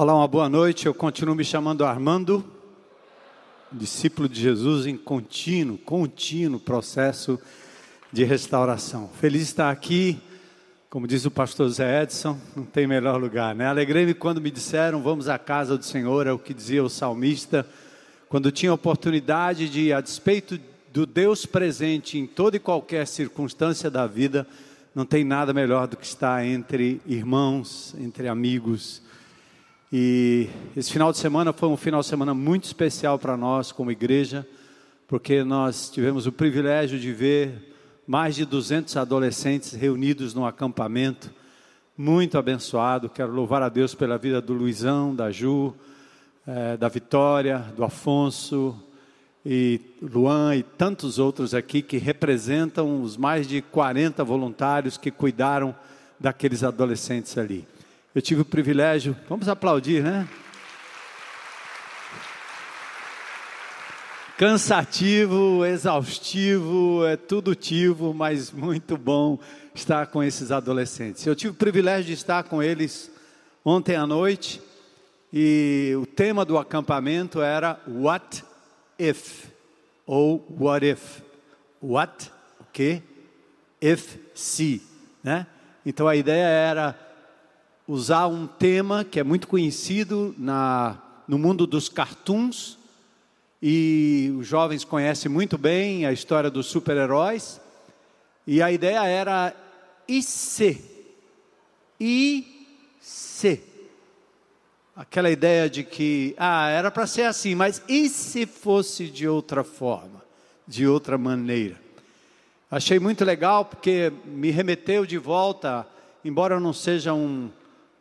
Olá, uma boa noite. Eu continuo me chamando Armando, discípulo de Jesus em contínuo, contínuo processo de restauração. Feliz estar aqui, como diz o pastor Zé Edson, não tem melhor lugar, né? Alegrei-me quando me disseram, vamos à casa do Senhor, é o que dizia o salmista, quando tinha oportunidade de, a despeito do Deus presente em toda e qualquer circunstância da vida, não tem nada melhor do que estar entre irmãos, entre amigos, e esse final de semana foi um final de semana muito especial para nós como igreja, porque nós tivemos o privilégio de ver mais de 200 adolescentes reunidos no acampamento, muito abençoado. Quero louvar a Deus pela vida do Luizão, da Ju, eh, da Vitória, do Afonso e Luan e tantos outros aqui que representam os mais de 40 voluntários que cuidaram daqueles adolescentes ali. Eu tive o privilégio, vamos aplaudir, né? Cansativo, exaustivo, é tudo tivo, mas muito bom estar com esses adolescentes. Eu tive o privilégio de estar com eles ontem à noite e o tema do acampamento era What if? Ou What if? What, o que? If, se, né? Então a ideia era usar um tema que é muito conhecido na, no mundo dos cartoons, e os jovens conhecem muito bem a história dos super-heróis, e a ideia era e se? E se? Aquela ideia de que, ah, era para ser assim, mas e se fosse de outra forma, de outra maneira? Achei muito legal porque me remeteu de volta, embora eu não seja um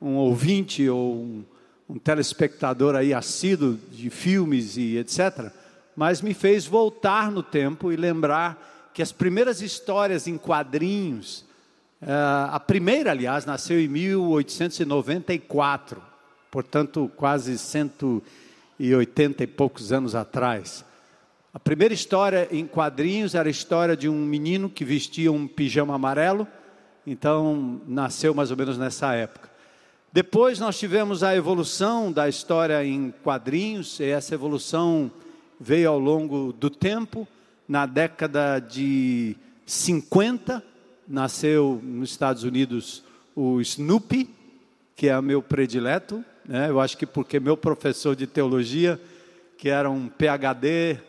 um ouvinte ou um, um telespectador aí assíduo de filmes e etc., mas me fez voltar no tempo e lembrar que as primeiras histórias em quadrinhos, uh, a primeira, aliás, nasceu em 1894, portanto, quase 180 e poucos anos atrás. A primeira história em quadrinhos era a história de um menino que vestia um pijama amarelo, então nasceu mais ou menos nessa época. Depois nós tivemos a evolução da história em quadrinhos, e essa evolução veio ao longo do tempo. Na década de 50, nasceu nos Estados Unidos o Snoopy, que é meu predileto. Né? Eu acho que porque meu professor de teologia, que era um PhD,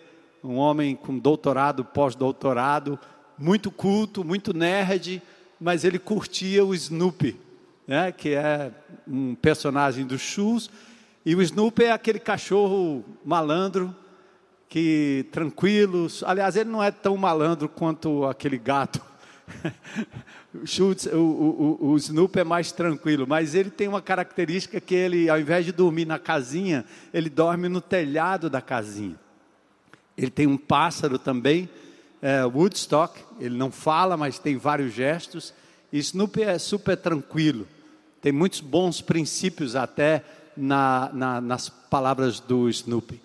um homem com doutorado, pós-doutorado, muito culto, muito nerd, mas ele curtia o Snoopy né, que é um personagem do Shoes, e o Snoopy é aquele cachorro malandro, que tranquilo, aliás, ele não é tão malandro quanto aquele gato. o, Schultz, o, o, o, Snoopy é mais tranquilo, mas ele tem uma característica que ele, ao invés de dormir na casinha, ele dorme no telhado da casinha. Ele tem um pássaro também, é, Woodstock, ele não fala, mas tem vários gestos. E Snoopy é super tranquilo. Tem muitos bons princípios até na, na, nas palavras do Snoopy.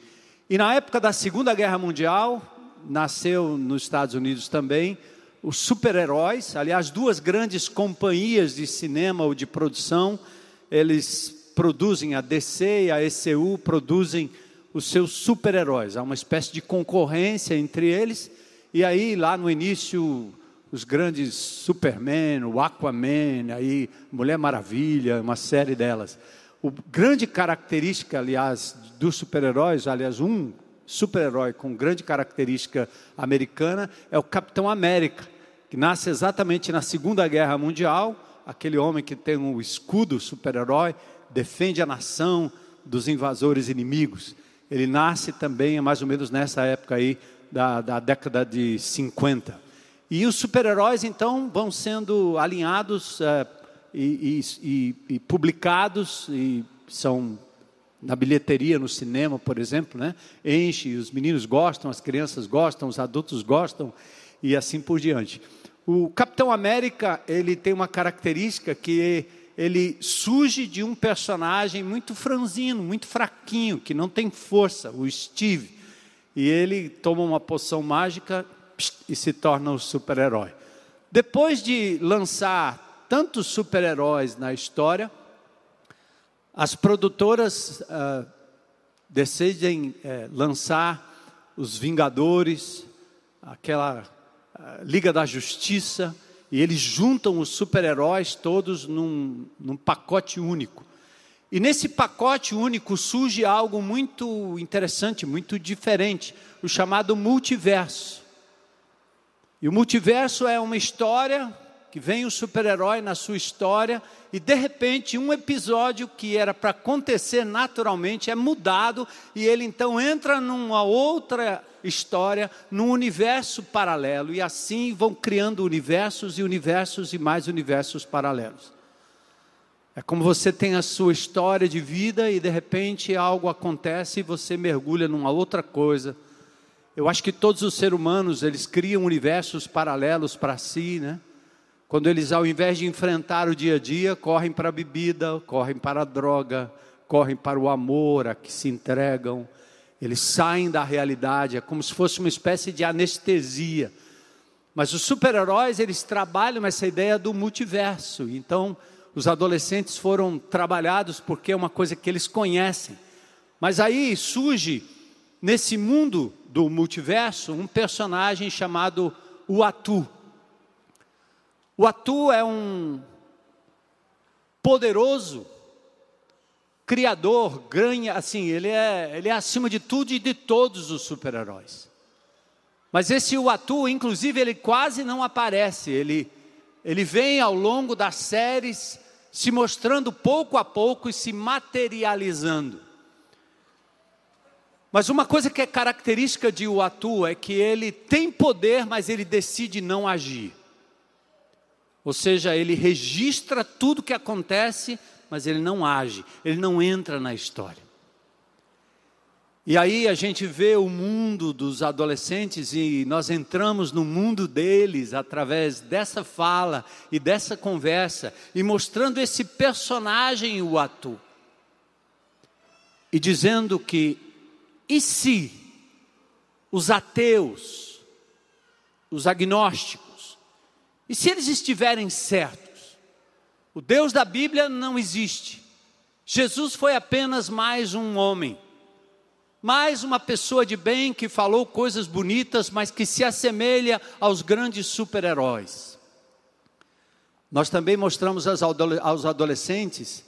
E na época da Segunda Guerra Mundial, nasceu nos Estados Unidos também, os super-heróis, aliás, duas grandes companhias de cinema ou de produção, eles produzem a DC e a ECU, produzem os seus super-heróis. Há uma espécie de concorrência entre eles, e aí lá no início os grandes Superman, o Aquaman, aí Mulher Maravilha, uma série delas. O grande característica, aliás, dos super-heróis, aliás, um super-herói com grande característica americana é o Capitão América, que nasce exatamente na Segunda Guerra Mundial, aquele homem que tem um escudo super-herói, defende a nação dos invasores inimigos. Ele nasce também mais ou menos nessa época aí da, da década de 50. E os super-heróis, então, vão sendo alinhados é, e, e, e, publicados, e são na bilheteria, no cinema, por exemplo, né? enche, os meninos gostam, as crianças gostam, os adultos gostam, e assim por diante. O Capitão América, ele tem uma característica que ele surge de um personagem muito franzino, muito fraquinho, que não tem força, o Steve. E ele toma uma poção mágica e se torna o super-herói. Depois de lançar tantos super-heróis na história, as produtoras uh, decidem uh, lançar os Vingadores, aquela uh, Liga da Justiça, e eles juntam os super-heróis todos num, num pacote único. E nesse pacote único surge algo muito interessante, muito diferente, o chamado multiverso. E o multiverso é uma história que vem o super-herói na sua história e de repente um episódio que era para acontecer naturalmente é mudado e ele então entra numa outra história, num universo paralelo e assim vão criando universos e universos e mais universos paralelos. É como você tem a sua história de vida e de repente algo acontece e você mergulha numa outra coisa. Eu acho que todos os seres humanos, eles criam universos paralelos para si, né? Quando eles, ao invés de enfrentar o dia a dia, correm para a bebida, correm para a droga, correm para o amor, a que se entregam, eles saem da realidade, é como se fosse uma espécie de anestesia. Mas os super-heróis, eles trabalham essa ideia do multiverso. Então, os adolescentes foram trabalhados porque é uma coisa que eles conhecem. Mas aí surge, nesse mundo do multiverso, um personagem chamado Uatu. O Atu é um poderoso criador, ganha, assim, ele é, ele é acima de tudo e de todos os super-heróis. Mas esse Uatu, inclusive, ele quase não aparece, ele, ele vem ao longo das séries se mostrando pouco a pouco e se materializando. Mas uma coisa que é característica de Uatu é que ele tem poder, mas ele decide não agir. Ou seja, ele registra tudo que acontece, mas ele não age, ele não entra na história. E aí a gente vê o mundo dos adolescentes e nós entramos no mundo deles através dessa fala e dessa conversa e mostrando esse personagem o ato. E dizendo que e se os ateus, os agnósticos e se eles estiverem certos? O Deus da Bíblia não existe. Jesus foi apenas mais um homem, mais uma pessoa de bem que falou coisas bonitas, mas que se assemelha aos grandes super-heróis. Nós também mostramos aos adolescentes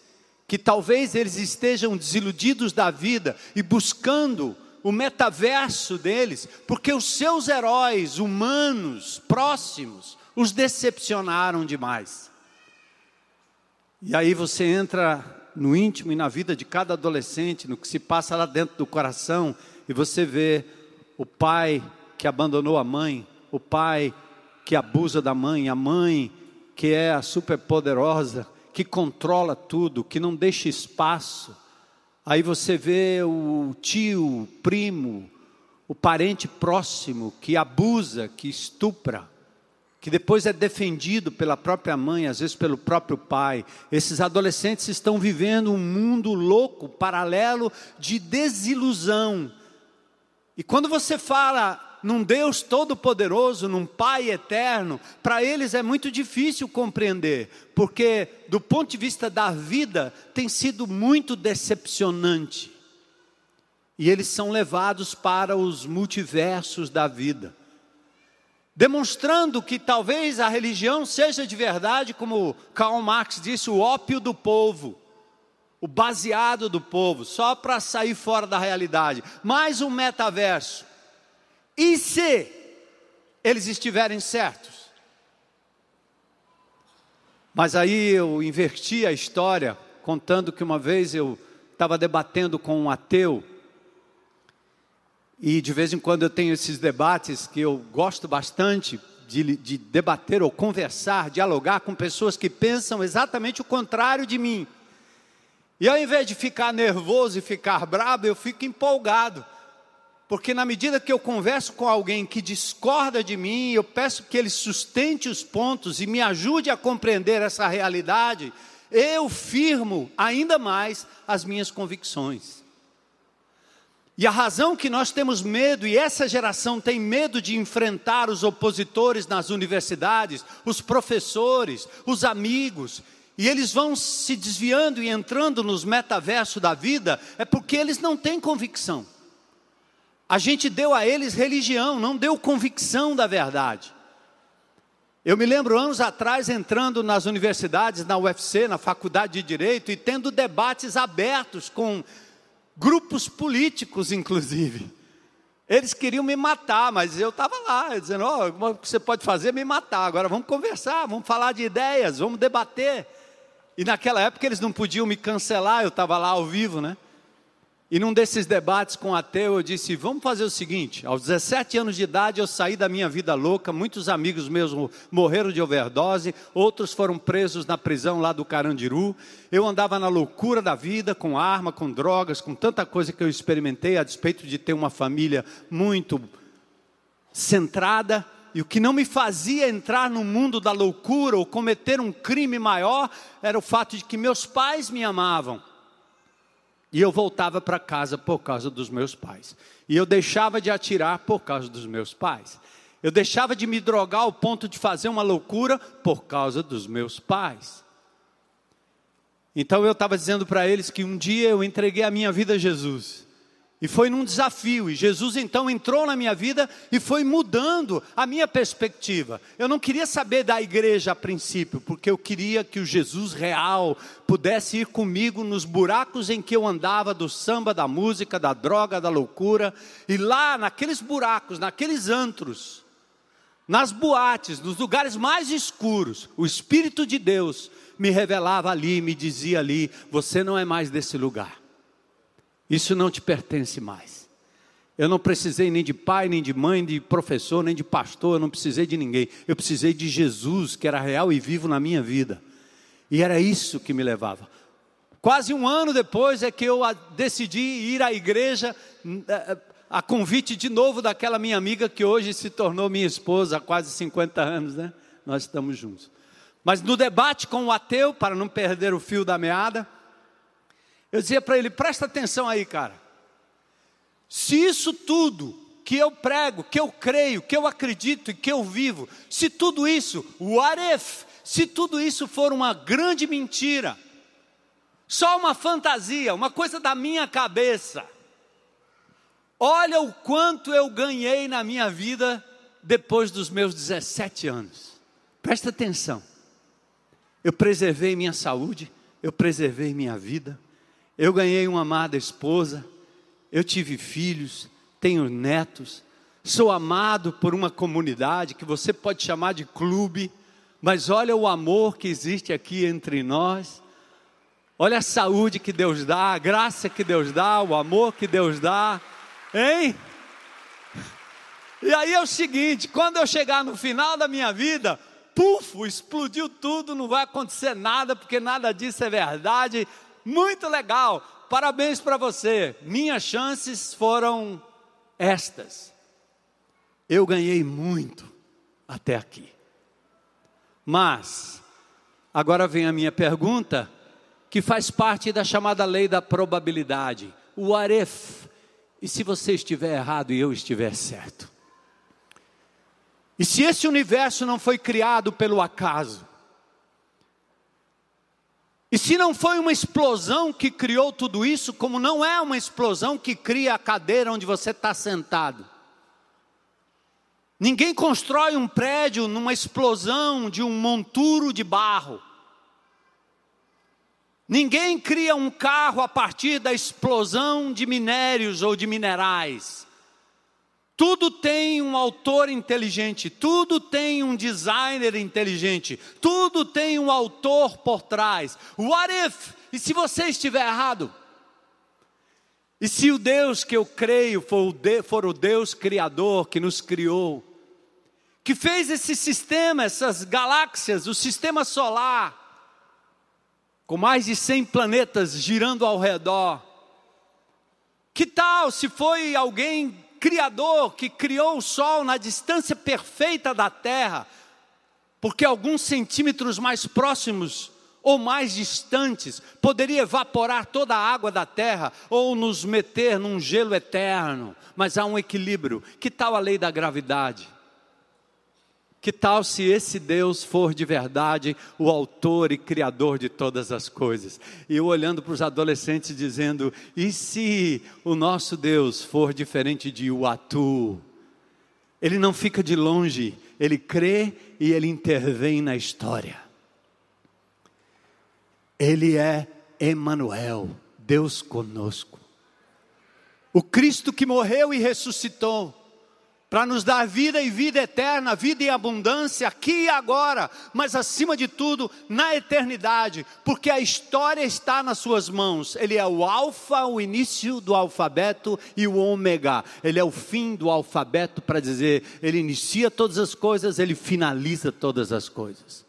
que talvez eles estejam desiludidos da vida e buscando o metaverso deles, porque os seus heróis humanos, próximos, os decepcionaram demais. E aí você entra no íntimo e na vida de cada adolescente, no que se passa lá dentro do coração, e você vê o pai que abandonou a mãe, o pai que abusa da mãe, a mãe que é a superpoderosa, que controla tudo, que não deixa espaço. Aí você vê o tio, o primo, o parente próximo que abusa, que estupra que depois é defendido pela própria mãe, às vezes pelo próprio pai. Esses adolescentes estão vivendo um mundo louco, paralelo de desilusão. E quando você fala num Deus todo-poderoso, num Pai eterno, para eles é muito difícil compreender, porque do ponto de vista da vida tem sido muito decepcionante. E eles são levados para os multiversos da vida demonstrando que talvez a religião seja de verdade, como Karl Marx disse, o ópio do povo, o baseado do povo, só para sair fora da realidade. Mais um metaverso. E se eles estiverem certos? Mas aí eu inverti a história, contando que uma vez eu estava debatendo com um ateu, e de vez em quando eu tenho esses debates que eu gosto bastante de, de, debater ou conversar, dialogar com pessoas que pensam exatamente o contrário de mim. E ao invés de ficar nervoso e ficar bravo, eu fico empolgado. Porque na medida que eu converso com alguém que discorda de mim, eu peço que ele sustente os pontos e me ajude a compreender essa realidade, eu firmo ainda mais as minhas convicções. E a razão que nós temos medo, e essa geração tem medo de enfrentar os opositores nas universidades, os professores, os amigos, e eles vão se desviando e entrando nos metaversos da vida, é porque eles não têm convicção. A gente deu a eles religião, não deu convicção da verdade. Eu me lembro anos atrás entrando nas universidades, na UFC, na faculdade de direito e tendo debates abertos com grupos políticos, inclusive. Eles queriam me matar, mas eu estava lá, dizendo: oh, o que você pode fazer é me matar. Agora vamos conversar, vamos falar de ideias, vamos debater. E naquela época eles não podiam me cancelar, eu estava lá ao vivo, né? E num desses debates com ateu, eu disse: vamos fazer o seguinte. Aos 17 anos de idade, eu saí da minha vida louca. Muitos amigos meus morreram de overdose, outros foram presos na prisão lá do Carandiru. Eu andava na loucura da vida, com arma, com drogas, com tanta coisa que eu experimentei, a despeito de ter uma família muito centrada. E o que não me fazia entrar no mundo da loucura ou cometer um crime maior era o fato de que meus pais me amavam. E eu voltava para casa por causa dos meus pais. E eu deixava de atirar por causa dos meus pais. Eu deixava de me drogar ao ponto de fazer uma loucura por causa dos meus pais. Então eu estava dizendo para eles que um dia eu entreguei a minha vida a Jesus. E foi num desafio, e Jesus então entrou na minha vida e foi mudando a minha perspectiva. Eu não queria saber da igreja a princípio, porque eu queria que o Jesus real pudesse ir comigo nos buracos em que eu andava do samba, da música, da droga, da loucura, e lá naqueles buracos, naqueles antros, nas boates, nos lugares mais escuros, o Espírito de Deus me revelava ali, me dizia ali: você não é mais desse lugar. Isso não te pertence mais. Eu não precisei nem de pai, nem de mãe, de professor, nem de pastor, eu não precisei de ninguém. Eu precisei de Jesus, que era real e vivo na minha vida. E era isso que me levava. Quase um ano depois é que eu decidi ir à igreja, eh, a convite de novo daquela minha amiga que hoje se tornou minha esposa há quase 50 anos, né? Nós estamos juntos. Mas no debate com o ateu, para não perder o fio da meada, eu dizia para ele: presta atenção aí, cara. Se isso tudo que eu prego, que eu creio, que eu acredito e que eu vivo, se tudo isso, what if, se tudo isso for uma grande mentira, só uma fantasia, uma coisa da minha cabeça, olha o quanto eu ganhei na minha vida depois dos meus 17 anos. Presta atenção. Eu preservei minha saúde, eu preservei minha vida, eu ganhei uma amada esposa, eu tive filhos, tenho netos, sou amado por uma comunidade que você pode chamar de clube, mas olha o amor que existe aqui entre nós. Olha a saúde que Deus dá, a graça que Deus dá, o amor que Deus dá, hein? E aí é o seguinte: quando eu chegar no final da minha vida, puf, explodiu tudo, não vai acontecer nada, porque nada disso é verdade, muito legal, parabéns para você. Minhas chances foram estas. Eu ganhei muito até aqui. Mas, agora vem a minha pergunta, que faz parte da chamada lei da probabilidade. O aref. E se você estiver errado e eu estiver certo? E se esse universo não foi criado pelo acaso? E se não foi uma explosão que criou tudo isso, como não é uma explosão que cria a cadeira onde você está sentado. Ninguém constrói um prédio numa explosão de um monturo de barro. Ninguém cria um carro a partir da explosão de minérios ou de minerais. Tudo tem um autor inteligente, tudo tem um designer inteligente, tudo tem um autor por trás. What if? E se você estiver errado? E se o Deus que eu creio for o, de, for o Deus Criador que nos criou, que fez esse sistema, essas galáxias, o sistema solar, com mais de 100 planetas girando ao redor, que tal se foi alguém Criador que criou o Sol na distância perfeita da Terra, porque alguns centímetros mais próximos ou mais distantes poderia evaporar toda a água da Terra ou nos meter num gelo eterno, mas há um equilíbrio. Que tal a lei da gravidade? Que tal se esse Deus for de verdade o autor e criador de todas as coisas? E eu olhando para os adolescentes dizendo: e se o nosso Deus for diferente de Uatu? Ele não fica de longe, ele crê e ele intervém na história. Ele é Emanuel, Deus conosco. O Cristo que morreu e ressuscitou para nos dar vida e vida eterna, vida e abundância aqui e agora, mas acima de tudo, na eternidade, porque a história está nas suas mãos. Ele é o alfa, o início do alfabeto e o ômega. Ele é o fim do alfabeto para dizer, ele inicia todas as coisas, ele finaliza todas as coisas.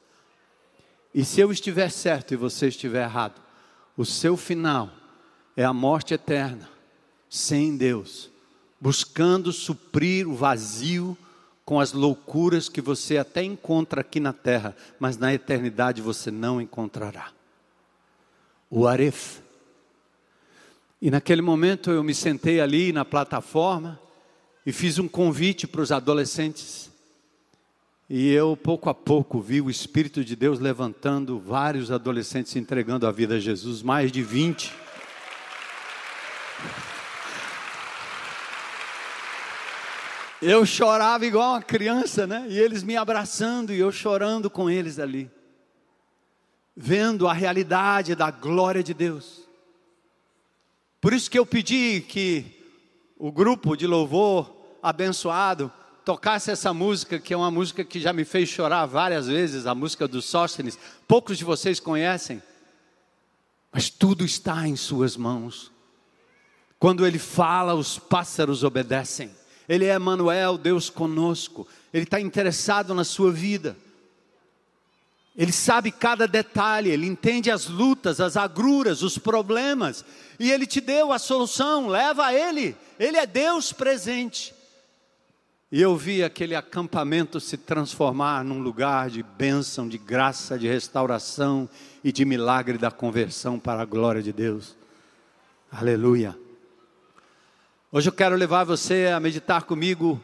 E se eu estiver certo e você estiver errado, o seu final é a morte eterna, sem Deus buscando suprir o vazio com as loucuras que você até encontra aqui na terra, mas na eternidade você não encontrará. O Aref. E naquele momento eu me sentei ali na plataforma e fiz um convite para os adolescentes. E eu, pouco a pouco, vi o Espírito de Deus levantando vários adolescentes entregando a vida a Jesus, mais de 20. Eu chorava igual uma criança, né? E eles me abraçando e eu chorando com eles ali. Vendo a realidade da glória de Deus. Por isso que eu pedi que o grupo de louvor abençoado tocasse essa música, que é uma música que já me fez chorar várias vezes, a música do Sóstenes. Poucos de vocês conhecem, mas tudo está em Suas mãos. Quando Ele fala, os pássaros obedecem. Ele é Manuel, Deus conosco. Ele está interessado na sua vida. Ele sabe cada detalhe, ele entende as lutas, as agruras, os problemas, e ele te deu a solução, leva a ele. Ele é Deus presente. E eu vi aquele acampamento se transformar num lugar de bênção, de graça, de restauração e de milagre da conversão para a glória de Deus. Aleluia. Hoje eu quero levar você a meditar comigo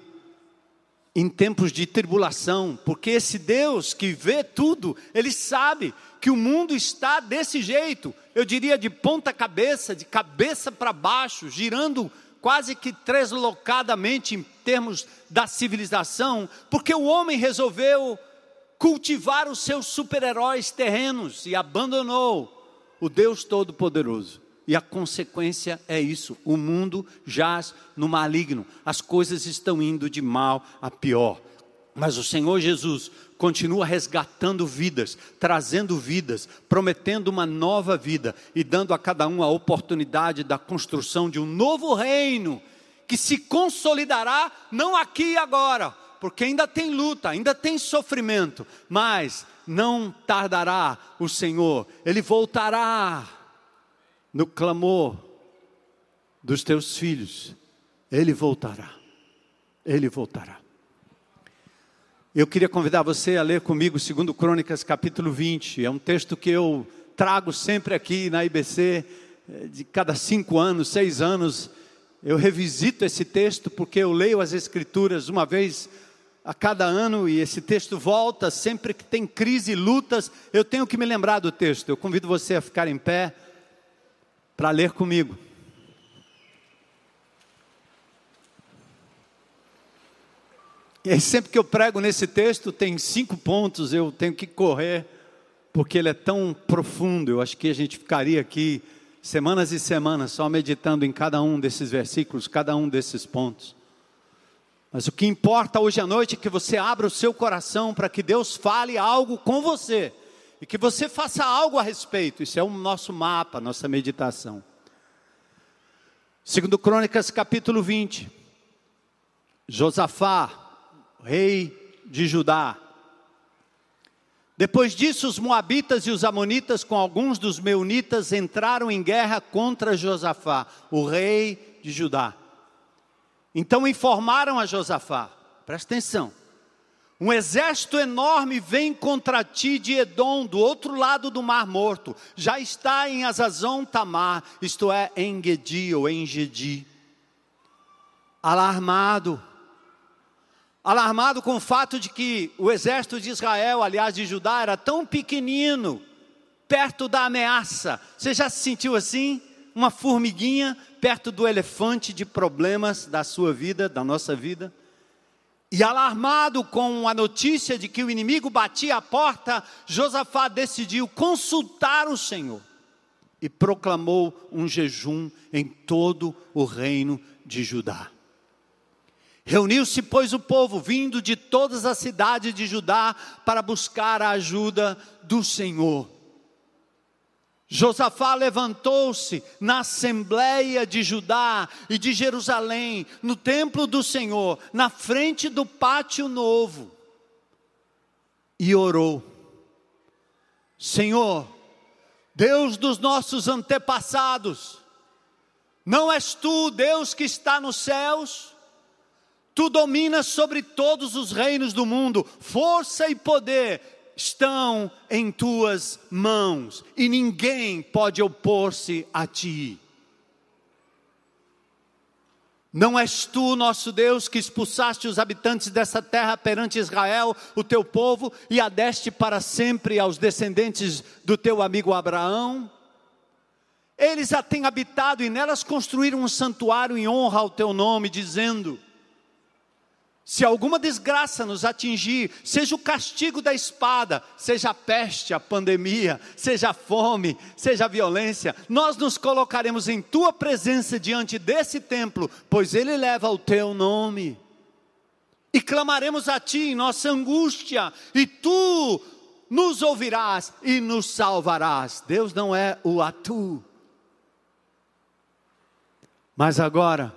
em tempos de tribulação, porque esse Deus que vê tudo, ele sabe que o mundo está desse jeito, eu diria de ponta cabeça, de cabeça para baixo, girando quase que deslocadamente em termos da civilização, porque o homem resolveu cultivar os seus super-heróis terrenos e abandonou o Deus Todo-Poderoso. E a consequência é isso: o mundo jaz no maligno, as coisas estão indo de mal a pior. Mas o Senhor Jesus continua resgatando vidas, trazendo vidas, prometendo uma nova vida e dando a cada um a oportunidade da construção de um novo reino que se consolidará não aqui e agora, porque ainda tem luta, ainda tem sofrimento, mas não tardará o Senhor, ele voltará no clamor dos teus filhos, ele voltará. Ele voltará. Eu queria convidar você a ler comigo 2 Crônicas capítulo 20. É um texto que eu trago sempre aqui na IBC, eh, de cada cinco anos, seis anos, eu revisito esse texto porque eu leio as Escrituras uma vez a cada ano e esse texto volta sempre que tem crise, lutas, eu tenho que me lembrar do texto. Eu convido você a ficar em pé para ler comigo. E sempre que eu prego nesse texto, tem cinco pontos, eu tenho que correr, porque ele é tão profundo. Eu acho que a gente ficaria aqui semanas e semanas só meditando em cada um desses versículos, cada um desses pontos. Mas o que importa hoje à noite é que você abra o seu coração para que Deus fale algo com você e que você faça algo a respeito. Isso é o nosso mapa, nossa meditação. Segundo Crônicas, capítulo 20. Josafá, rei de Judá. Depois disso, os moabitas e os amonitas, com alguns dos meunitas, entraram em guerra contra Josafá, o rei de Judá. Então informaram a Josafá, presta atenção, um exército enorme vem contra ti de Edom, do outro lado do Mar Morto. Já está em Azazon Tamar, isto é, em Gedi ou em Gedi. Alarmado, alarmado com o fato de que o exército de Israel, aliás de Judá, era tão pequenino, perto da ameaça. Você já se sentiu assim? Uma formiguinha perto do elefante de problemas da sua vida, da nossa vida? E alarmado com a notícia de que o inimigo batia a porta, Josafá decidiu consultar o Senhor e proclamou um jejum em todo o reino de Judá. Reuniu-se, pois, o povo, vindo de todas as cidades de Judá, para buscar a ajuda do Senhor. Josafá levantou-se na assembleia de Judá e de Jerusalém, no templo do Senhor, na frente do pátio novo, e orou: Senhor, Deus dos nossos antepassados, não és tu, Deus que está nos céus? Tu dominas sobre todos os reinos do mundo, força e poder estão em tuas mãos, e ninguém pode opor-se a ti. Não és tu, nosso Deus, que expulsaste os habitantes dessa terra perante Israel, o teu povo, e a deste para sempre aos descendentes do teu amigo Abraão? Eles já têm habitado e nelas construíram um santuário em honra ao teu nome, dizendo: se alguma desgraça nos atingir, seja o castigo da espada, seja a peste, a pandemia, seja a fome, seja a violência, nós nos colocaremos em tua presença diante desse templo, pois ele leva o teu nome. E clamaremos a ti em nossa angústia, e tu nos ouvirás e nos salvarás. Deus não é o atu. Mas agora,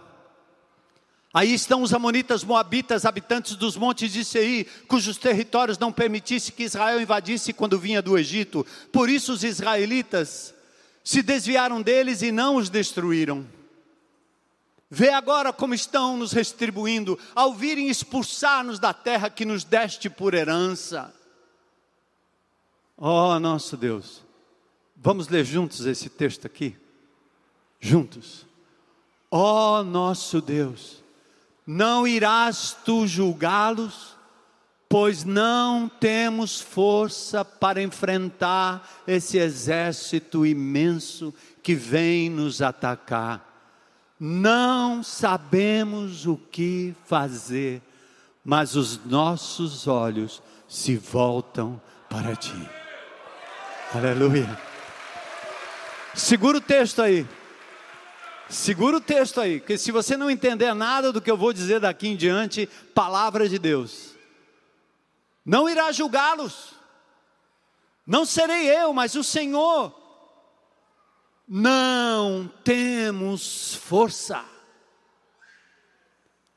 Aí estão os amonitas, moabitas, habitantes dos montes de Seir, cujos territórios não permitisse que Israel invadisse quando vinha do Egito. Por isso os israelitas se desviaram deles e não os destruíram. Vê agora como estão nos retribuindo ao virem expulsar-nos da terra que nos deste por herança. Oh, nosso Deus. Vamos ler juntos esse texto aqui? Juntos. Oh, nosso Deus não irás tu julgá-los, pois não temos força para enfrentar esse exército imenso que vem nos atacar. Não sabemos o que fazer, mas os nossos olhos se voltam para ti. Aleluia. Segura o texto aí. Segura o texto aí, porque se você não entender nada do que eu vou dizer daqui em diante, palavra de Deus. Não irá julgá-los. Não serei eu, mas o Senhor. Não temos força.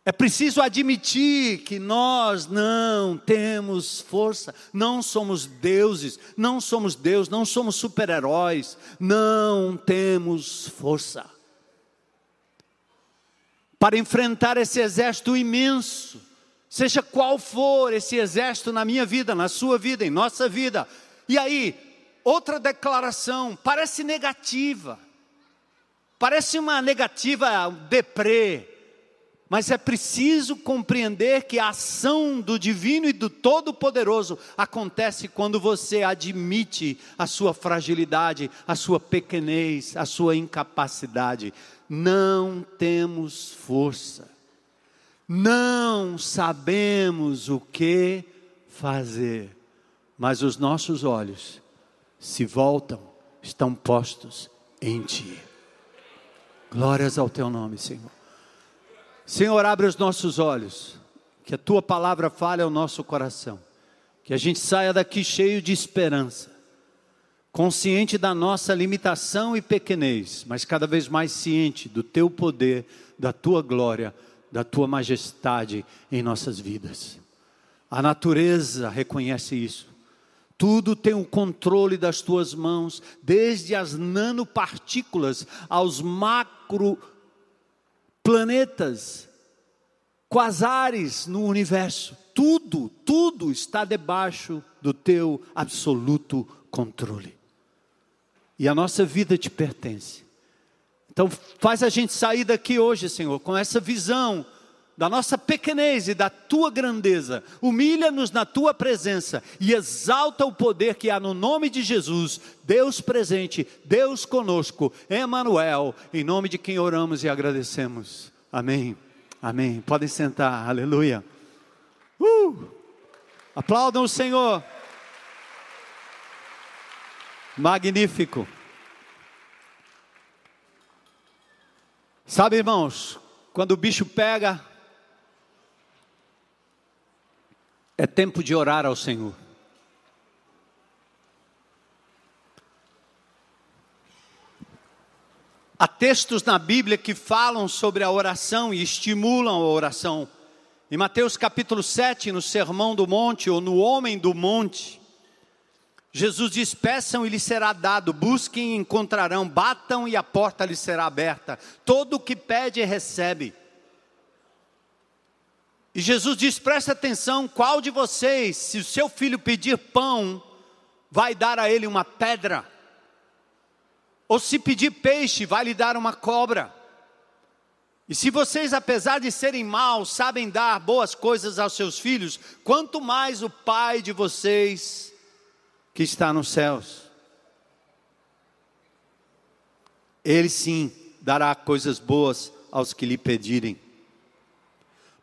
É preciso admitir que nós não temos força, não somos deuses, não somos Deus, não somos super-heróis, não temos força para enfrentar esse exército imenso, seja qual for esse exército na minha vida, na sua vida, em nossa vida. E aí, outra declaração, parece negativa, parece uma negativa deprê, mas é preciso compreender que a ação do divino e do todo-poderoso acontece quando você admite a sua fragilidade, a sua pequenez, a sua incapacidade não temos força, não sabemos o que fazer, mas os nossos olhos se voltam, estão postos em Ti. Glórias ao Teu nome, Senhor. Senhor, abre os nossos olhos, que a Tua palavra fale ao nosso coração, que a gente saia daqui cheio de esperança consciente da nossa limitação e pequenez, mas cada vez mais ciente do teu poder, da tua glória, da tua majestade em nossas vidas. A natureza reconhece isso. Tudo tem o controle das tuas mãos, desde as nanopartículas aos macro planetas, quasares no universo. Tudo, tudo está debaixo do teu absoluto controle e a nossa vida te pertence. Então, faz a gente sair daqui hoje, Senhor, com essa visão da nossa pequenez e da tua grandeza, humilha-nos na tua presença e exalta o poder que há no nome de Jesus, Deus presente, Deus conosco, Emmanuel, em nome de quem oramos e agradecemos. Amém. Amém. Podem sentar. Aleluia. Uh! Aplaudam o Senhor. Magnífico. Sabe, irmãos, quando o bicho pega, é tempo de orar ao Senhor. Há textos na Bíblia que falam sobre a oração e estimulam a oração. Em Mateus capítulo 7, no Sermão do Monte, ou no Homem do Monte, Jesus diz: peçam e lhes será dado, busquem e encontrarão, batam e a porta lhes será aberta. Todo o que pede recebe. E Jesus diz: presta atenção, qual de vocês, se o seu filho pedir pão, vai dar a ele uma pedra? Ou se pedir peixe, vai lhe dar uma cobra? E se vocês, apesar de serem maus, sabem dar boas coisas aos seus filhos, quanto mais o Pai de vocês que está nos céus. Ele sim dará coisas boas aos que lhe pedirem.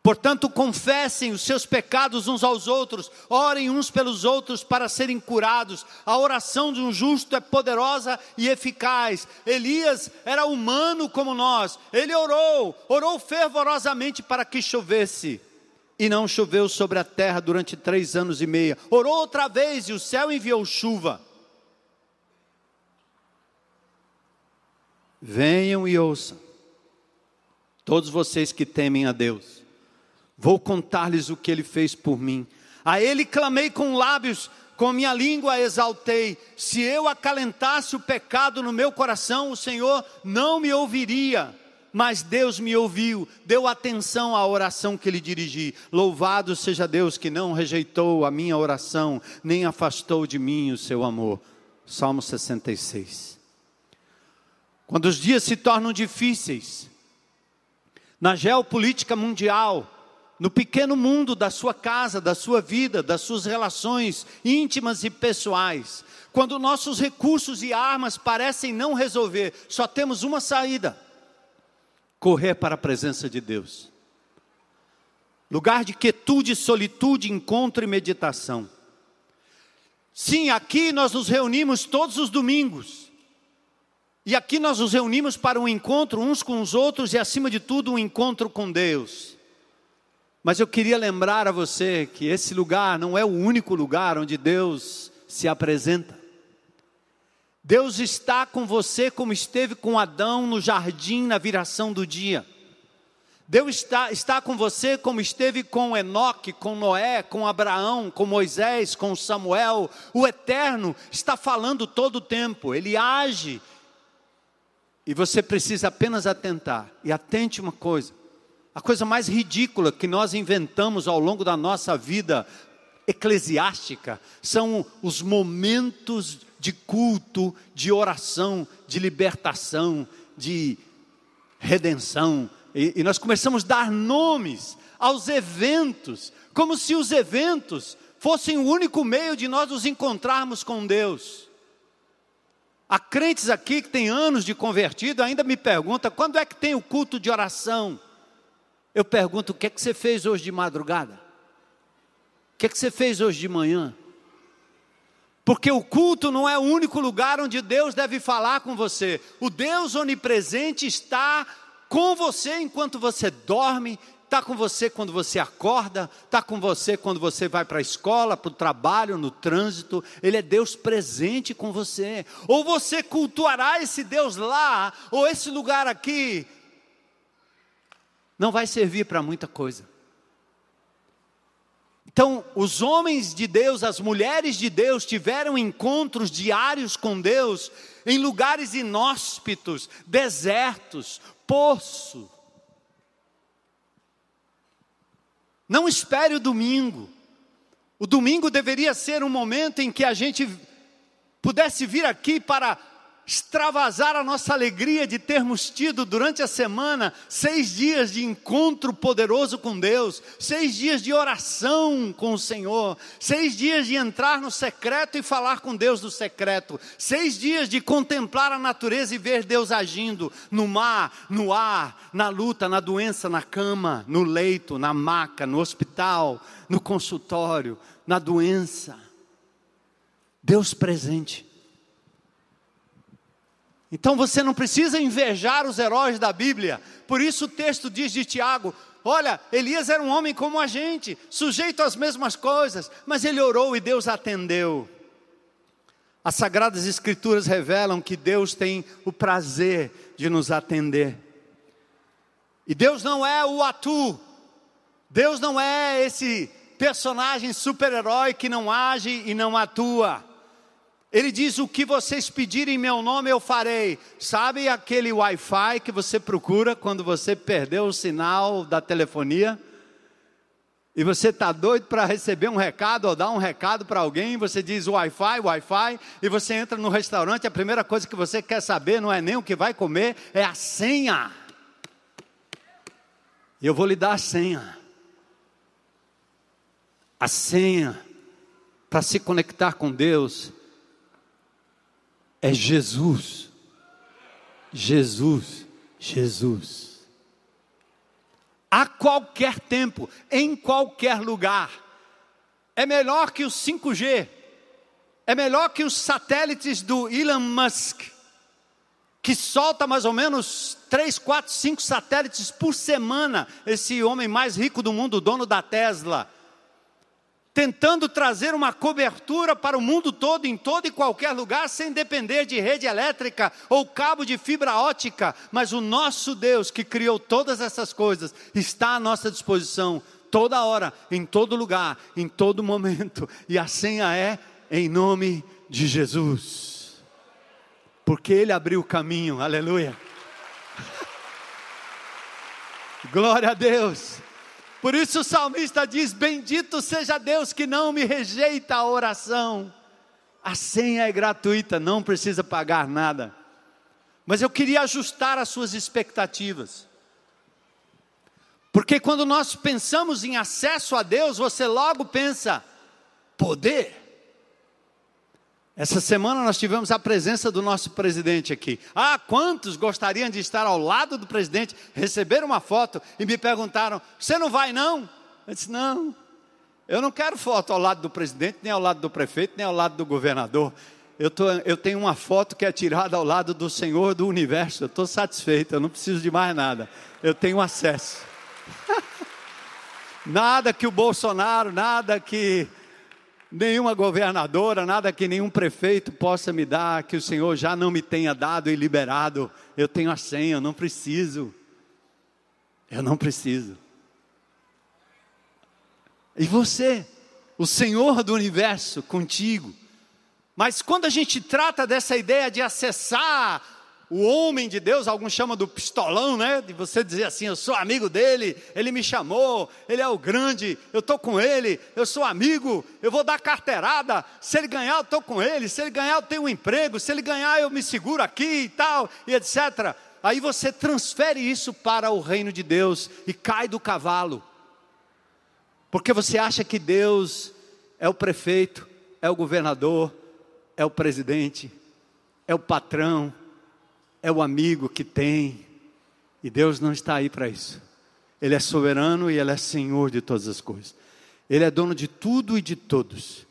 Portanto, confessem os seus pecados uns aos outros, orem uns pelos outros para serem curados. A oração de um justo é poderosa e eficaz. Elias era humano como nós, ele orou, orou fervorosamente para que chovesse e não choveu sobre a terra durante três anos e meio. Orou outra vez e o céu enviou chuva. Venham e ouçam, todos vocês que temem a Deus, vou contar-lhes o que ele fez por mim. A ele clamei com lábios, com minha língua exaltei. Se eu acalentasse o pecado no meu coração, o Senhor não me ouviria mas Deus me ouviu, deu atenção à oração que lhe dirigi. Louvado seja Deus que não rejeitou a minha oração, nem afastou de mim o seu amor. Salmo 66. Quando os dias se tornam difíceis, na geopolítica mundial, no pequeno mundo da sua casa, da sua vida, das suas relações íntimas e pessoais, quando nossos recursos e armas parecem não resolver, só temos uma saída: correr para a presença de Deus. Lugar de quietude, solitude, encontro e meditação. Sim, aqui nós nos reunimos todos os domingos. E aqui nós nos reunimos para um encontro uns com os outros e, acima de tudo, um encontro com Deus. Mas eu queria lembrar a você que esse lugar não é o único lugar onde Deus se apresenta. Deus está com você como esteve com Adão no jardim na viração do dia. Deus está, está com você como esteve com Enoque, com Noé, com Abraão, com Moisés, com Samuel. O Eterno está falando todo o tempo, ele age. E você precisa apenas atentar. E atente uma coisa: a coisa mais ridícula que nós inventamos ao longo da nossa vida eclesiástica são os momentos de culto, de oração, de libertação, de redenção. E, e nós começamos a dar nomes aos eventos, como se os eventos fossem o único meio de nós nos encontrarmos com Deus. Há crentes aqui que têm anos de convertido, ainda me perguntam quando é que tem o culto de oração. Eu pergunto: o que é que você fez hoje de madrugada? O que é que você fez hoje de manhã? Porque o culto não é o único lugar onde Deus deve falar com você. O Deus onipresente está com você enquanto você dorme, está com você quando você acorda, está com você quando você vai para a escola, para o trabalho, no trânsito. Ele é Deus presente com você. Ou você cultuará esse Deus lá, ou esse lugar aqui. Não vai servir para muita coisa. Então, os homens de Deus, as mulheres de Deus tiveram encontros diários com Deus em lugares inóspitos, desertos, poço. Não espere o domingo. O domingo deveria ser um momento em que a gente pudesse vir aqui para extravasar a nossa alegria de termos tido durante a semana seis dias de encontro poderoso com Deus, seis dias de oração com o Senhor, seis dias de entrar no secreto e falar com Deus no secreto, seis dias de contemplar a natureza e ver Deus agindo no mar, no ar, na luta, na doença, na cama, no leito, na maca, no hospital, no consultório, na doença. Deus presente. Então você não precisa invejar os heróis da Bíblia. Por isso o texto diz de Tiago: Olha, Elias era um homem como a gente, sujeito às mesmas coisas, mas ele orou e Deus atendeu. As Sagradas Escrituras revelam que Deus tem o prazer de nos atender. E Deus não é o atu, Deus não é esse personagem super-herói que não age e não atua. Ele diz: O que vocês pedirem em meu nome eu farei. Sabe aquele Wi-Fi que você procura quando você perdeu o sinal da telefonia? E você está doido para receber um recado ou dar um recado para alguém, você diz Wi-Fi, Wi-Fi, e você entra no restaurante, a primeira coisa que você quer saber não é nem o que vai comer, é a senha. Eu vou lhe dar a senha. A senha para se conectar com Deus é Jesus. Jesus, Jesus. A qualquer tempo, em qualquer lugar. É melhor que o 5G. É melhor que os satélites do Elon Musk, que solta mais ou menos 3, 4, 5 satélites por semana. Esse homem mais rico do mundo, dono da Tesla tentando trazer uma cobertura para o mundo todo, em todo e qualquer lugar, sem depender de rede elétrica ou cabo de fibra ótica. Mas o nosso Deus, que criou todas essas coisas, está à nossa disposição toda hora, em todo lugar, em todo momento. E a senha é em nome de Jesus. Porque Ele abriu o caminho, aleluia. Glória a Deus. Por isso o salmista diz: Bendito seja Deus que não me rejeita a oração. A senha é gratuita, não precisa pagar nada. Mas eu queria ajustar as suas expectativas. Porque quando nós pensamos em acesso a Deus, você logo pensa poder. Essa semana nós tivemos a presença do nosso presidente aqui. Ah, quantos gostariam de estar ao lado do presidente, receber uma foto e me perguntaram: Você não vai não? Eu disse: Não, eu não quero foto ao lado do presidente, nem ao lado do prefeito, nem ao lado do governador. Eu, tô, eu tenho uma foto que é tirada ao lado do Senhor do universo. Eu estou satisfeito, eu não preciso de mais nada. Eu tenho acesso. nada que o Bolsonaro, nada que nenhuma governadora, nada que nenhum prefeito possa me dar, que o Senhor já não me tenha dado e liberado. Eu tenho a senha, eu não preciso. Eu não preciso. E você, o Senhor do universo, contigo. Mas quando a gente trata dessa ideia de acessar o homem de Deus, alguns chamam do pistolão, né? De você dizer assim: eu sou amigo dele, ele me chamou, ele é o grande, eu estou com ele, eu sou amigo, eu vou dar carteirada. Se ele ganhar, eu estou com ele, se ele ganhar, eu tenho um emprego, se ele ganhar, eu me seguro aqui e tal, e etc. Aí você transfere isso para o reino de Deus e cai do cavalo, porque você acha que Deus é o prefeito, é o governador, é o presidente, é o patrão é o amigo que tem, e Deus não está aí para isso. Ele é soberano e Ele é Senhor de todas as coisas. Ele é dono de tudo e de todos,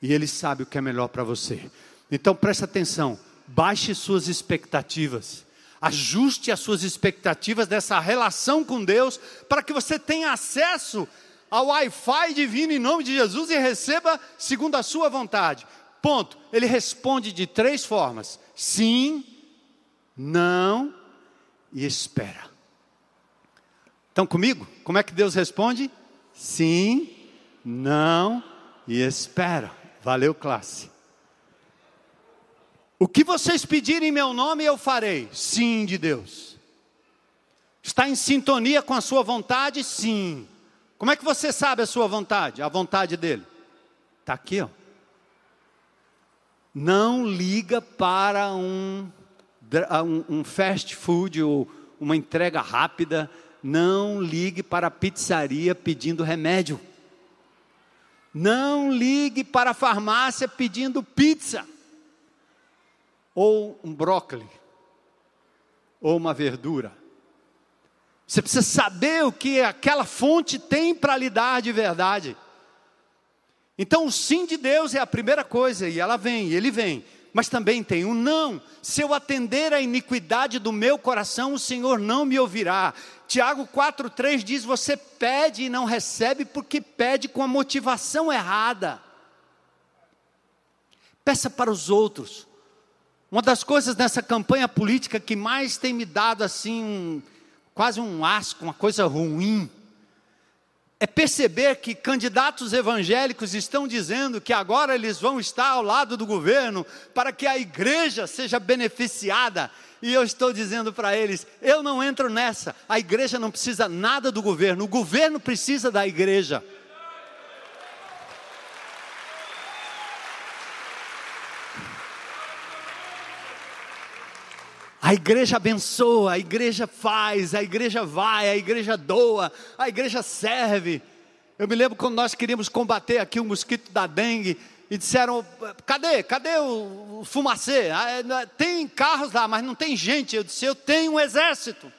e Ele sabe o que é melhor para você. Então preste atenção, baixe suas expectativas, ajuste as suas expectativas dessa relação com Deus, para que você tenha acesso ao Wi-Fi divino em nome de Jesus e receba segundo a sua vontade. Ponto. Ele responde de três formas: sim, não e espera. Estão comigo? Como é que Deus responde? Sim, não e espera. Valeu, classe. O que vocês pedirem em meu nome, eu farei. Sim, de Deus. Está em sintonia com a sua vontade? Sim. Como é que você sabe a sua vontade? A vontade dele? Está aqui, ó. não liga para um, um, fast food ou uma entrega rápida, não ligue para a pizzaria pedindo remédio. Não ligue para a farmácia pedindo pizza, ou um brócolis, ou uma verdura. Você precisa saber o que aquela fonte tem para lhe dar de verdade. Então, o sim de Deus é a primeira coisa, e ela vem, e ele vem. Mas também tem um não. Se eu atender a iniquidade do meu coração, o Senhor não me ouvirá. Tiago 4,3 diz: Você pede e não recebe porque pede com a motivação errada. Peça para os outros. Uma das coisas nessa campanha política que mais tem me dado assim, um, quase um asco, uma coisa ruim, é perceber que candidatos evangélicos estão dizendo que agora eles vão estar ao lado do governo para que a igreja seja beneficiada. E eu estou dizendo para eles: eu não entro nessa. A igreja não precisa nada do governo, o governo precisa da igreja. A igreja abençoa, a igreja faz, a igreja vai, a igreja doa, a igreja serve. Eu me lembro quando nós queríamos combater aqui o mosquito da dengue e disseram: cadê? Cadê o, fumacê? Ah, é, tem carros lá, mas não tem gente. Eu disse: eu tenho um exército.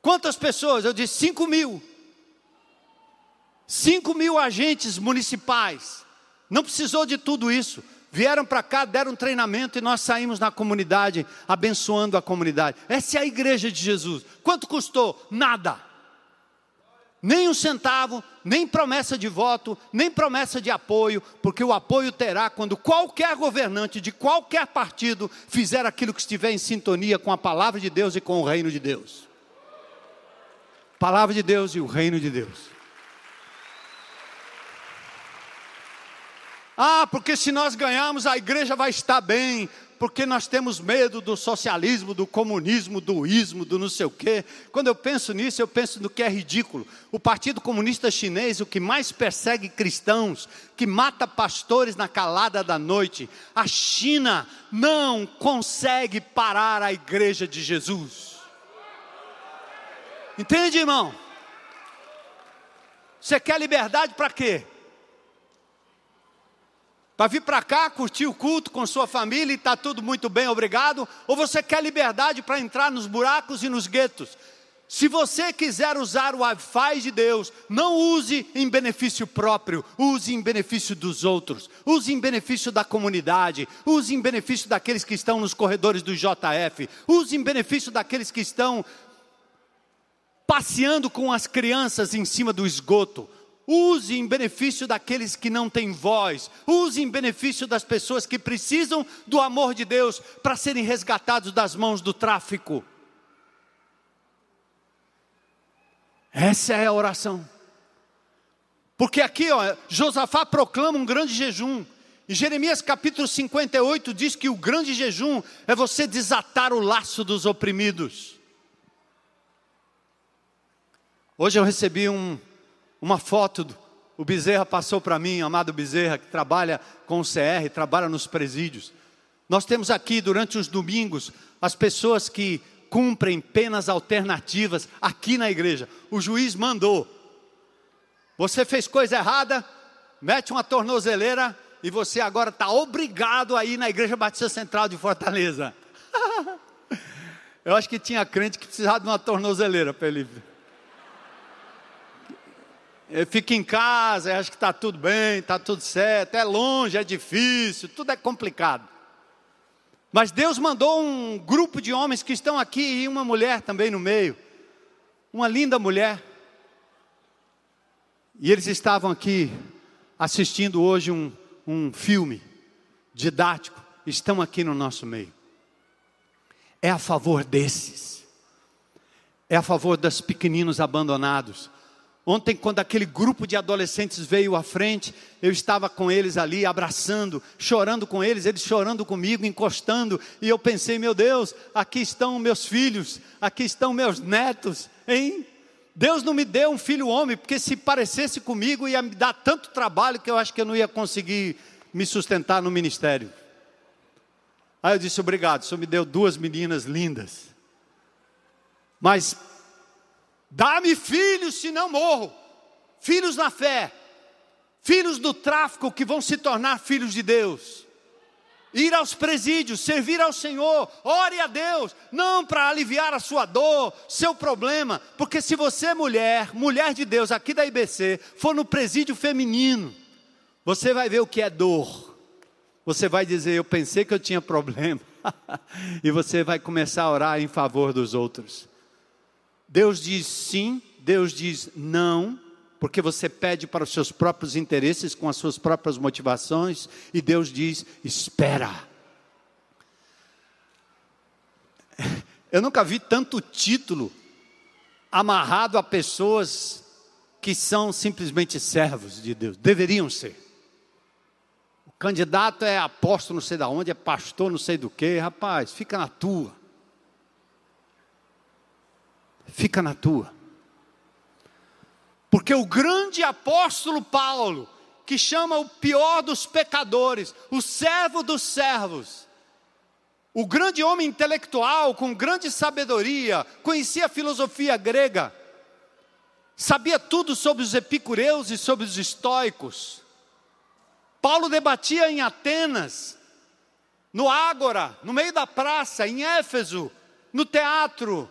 Quantas pessoas? Eu disse: 5 mil. 5 mil agentes municipais. Não precisou de tudo isso vieram para cá, deram treinamento e nós saímos na comunidade, abençoando a comunidade. Essa é a igreja de Jesus. Quanto custou? Nada. Nem um centavo, nem promessa de voto, nem promessa de apoio, porque o apoio terá quando qualquer governante de qualquer partido fizer aquilo que estiver em sintonia com a palavra de Deus e com o reino de Deus. Palavra de Deus e o reino de Deus. Ah, porque se nós ganharmos, a igreja vai estar bem, porque nós temos medo do socialismo, do comunismo, do ismo, do não sei o quê. Quando eu penso nisso, eu penso no que é ridículo. O Partido Comunista Chinês, o que mais persegue cristãos, que mata pastores na calada da noite, a China não consegue parar a igreja de Jesus. Entende, irmão? Você quer liberdade para quê? Para vir para cá, curtir o culto com sua família e está tudo muito bem, obrigado? Ou você quer liberdade para entrar nos buracos e nos guetos? Se você quiser usar o Wi-Fi de Deus, não use em benefício próprio, use em benefício dos outros, use em benefício da comunidade, use em benefício daqueles que estão nos corredores do JF, use em benefício daqueles que estão passeando com as crianças em cima do esgoto, Use em benefício daqueles que não têm voz. Use em benefício das pessoas que precisam do amor de Deus para serem resgatados das mãos do tráfico. Essa é a oração. Porque aqui, ó, Josafá proclama um grande jejum. Em Jeremias capítulo 58 diz que o grande jejum é você desatar o laço dos oprimidos. Hoje eu recebi um, uma foto, o Bezerra passou para mim, amado Bezerra, que trabalha com o CR, trabalha nos presídios. Nós temos aqui, durante os domingos, as pessoas que cumprem penas alternativas aqui na igreja. O juiz mandou. Você fez coisa errada, mete uma tornozeleira e você agora está obrigado a ir na Igreja Batista Central de Fortaleza. Eu acho que tinha crente que precisava de uma tornozeleira ele fica em casa, acha que está tudo bem, está tudo certo, é longe, é difícil, tudo é complicado. Mas Deus mandou um grupo de homens que estão aqui e uma mulher também no meio, uma linda mulher. E eles estavam aqui assistindo hoje um, um filme didático, estão aqui no nosso meio. É a favor desses, é a favor dos pequeninos abandonados, Ontem, quando aquele grupo de adolescentes veio à frente, eu estava com eles ali, abraçando, chorando com eles, eles chorando comigo, encostando, e eu pensei, meu Deus, aqui estão meus filhos, aqui estão meus netos, hein? Deus não me deu um filho homem, porque se parecesse comigo ia me dar tanto trabalho que eu acho que eu não ia conseguir me sustentar no ministério. Aí eu disse: Obrigado, o senhor me deu duas meninas lindas. Mas dá-me filhos, senão morro. Filhos na fé, filhos do tráfico que vão se tornar filhos de Deus. Ir aos presídios, servir ao Senhor, ore a Deus, não para aliviar a sua dor, seu problema, porque se você mulher, mulher de Deus aqui da IBC, for no presídio feminino, você vai ver o que é dor. Você vai dizer: Eu pensei que eu tinha problema. e você vai começar a orar em favor dos outros. Deus diz sim, Deus diz não, porque você pede para os seus próprios interesses, com as suas próprias motivações, e Deus diz: espera. Eu nunca vi tanto título amarrado a pessoas que são simplesmente servos de Deus, deveriam ser. Candidato é apóstolo não sei da onde, é pastor não sei do que, rapaz, fica na tua. Fica na tua. Porque o grande apóstolo Paulo, que chama o pior dos pecadores, o servo dos servos, o grande homem intelectual com grande sabedoria, conhecia a filosofia grega, sabia tudo sobre os epicureus e sobre os estoicos, Paulo debatia em Atenas, no Ágora, no meio da praça, em Éfeso, no teatro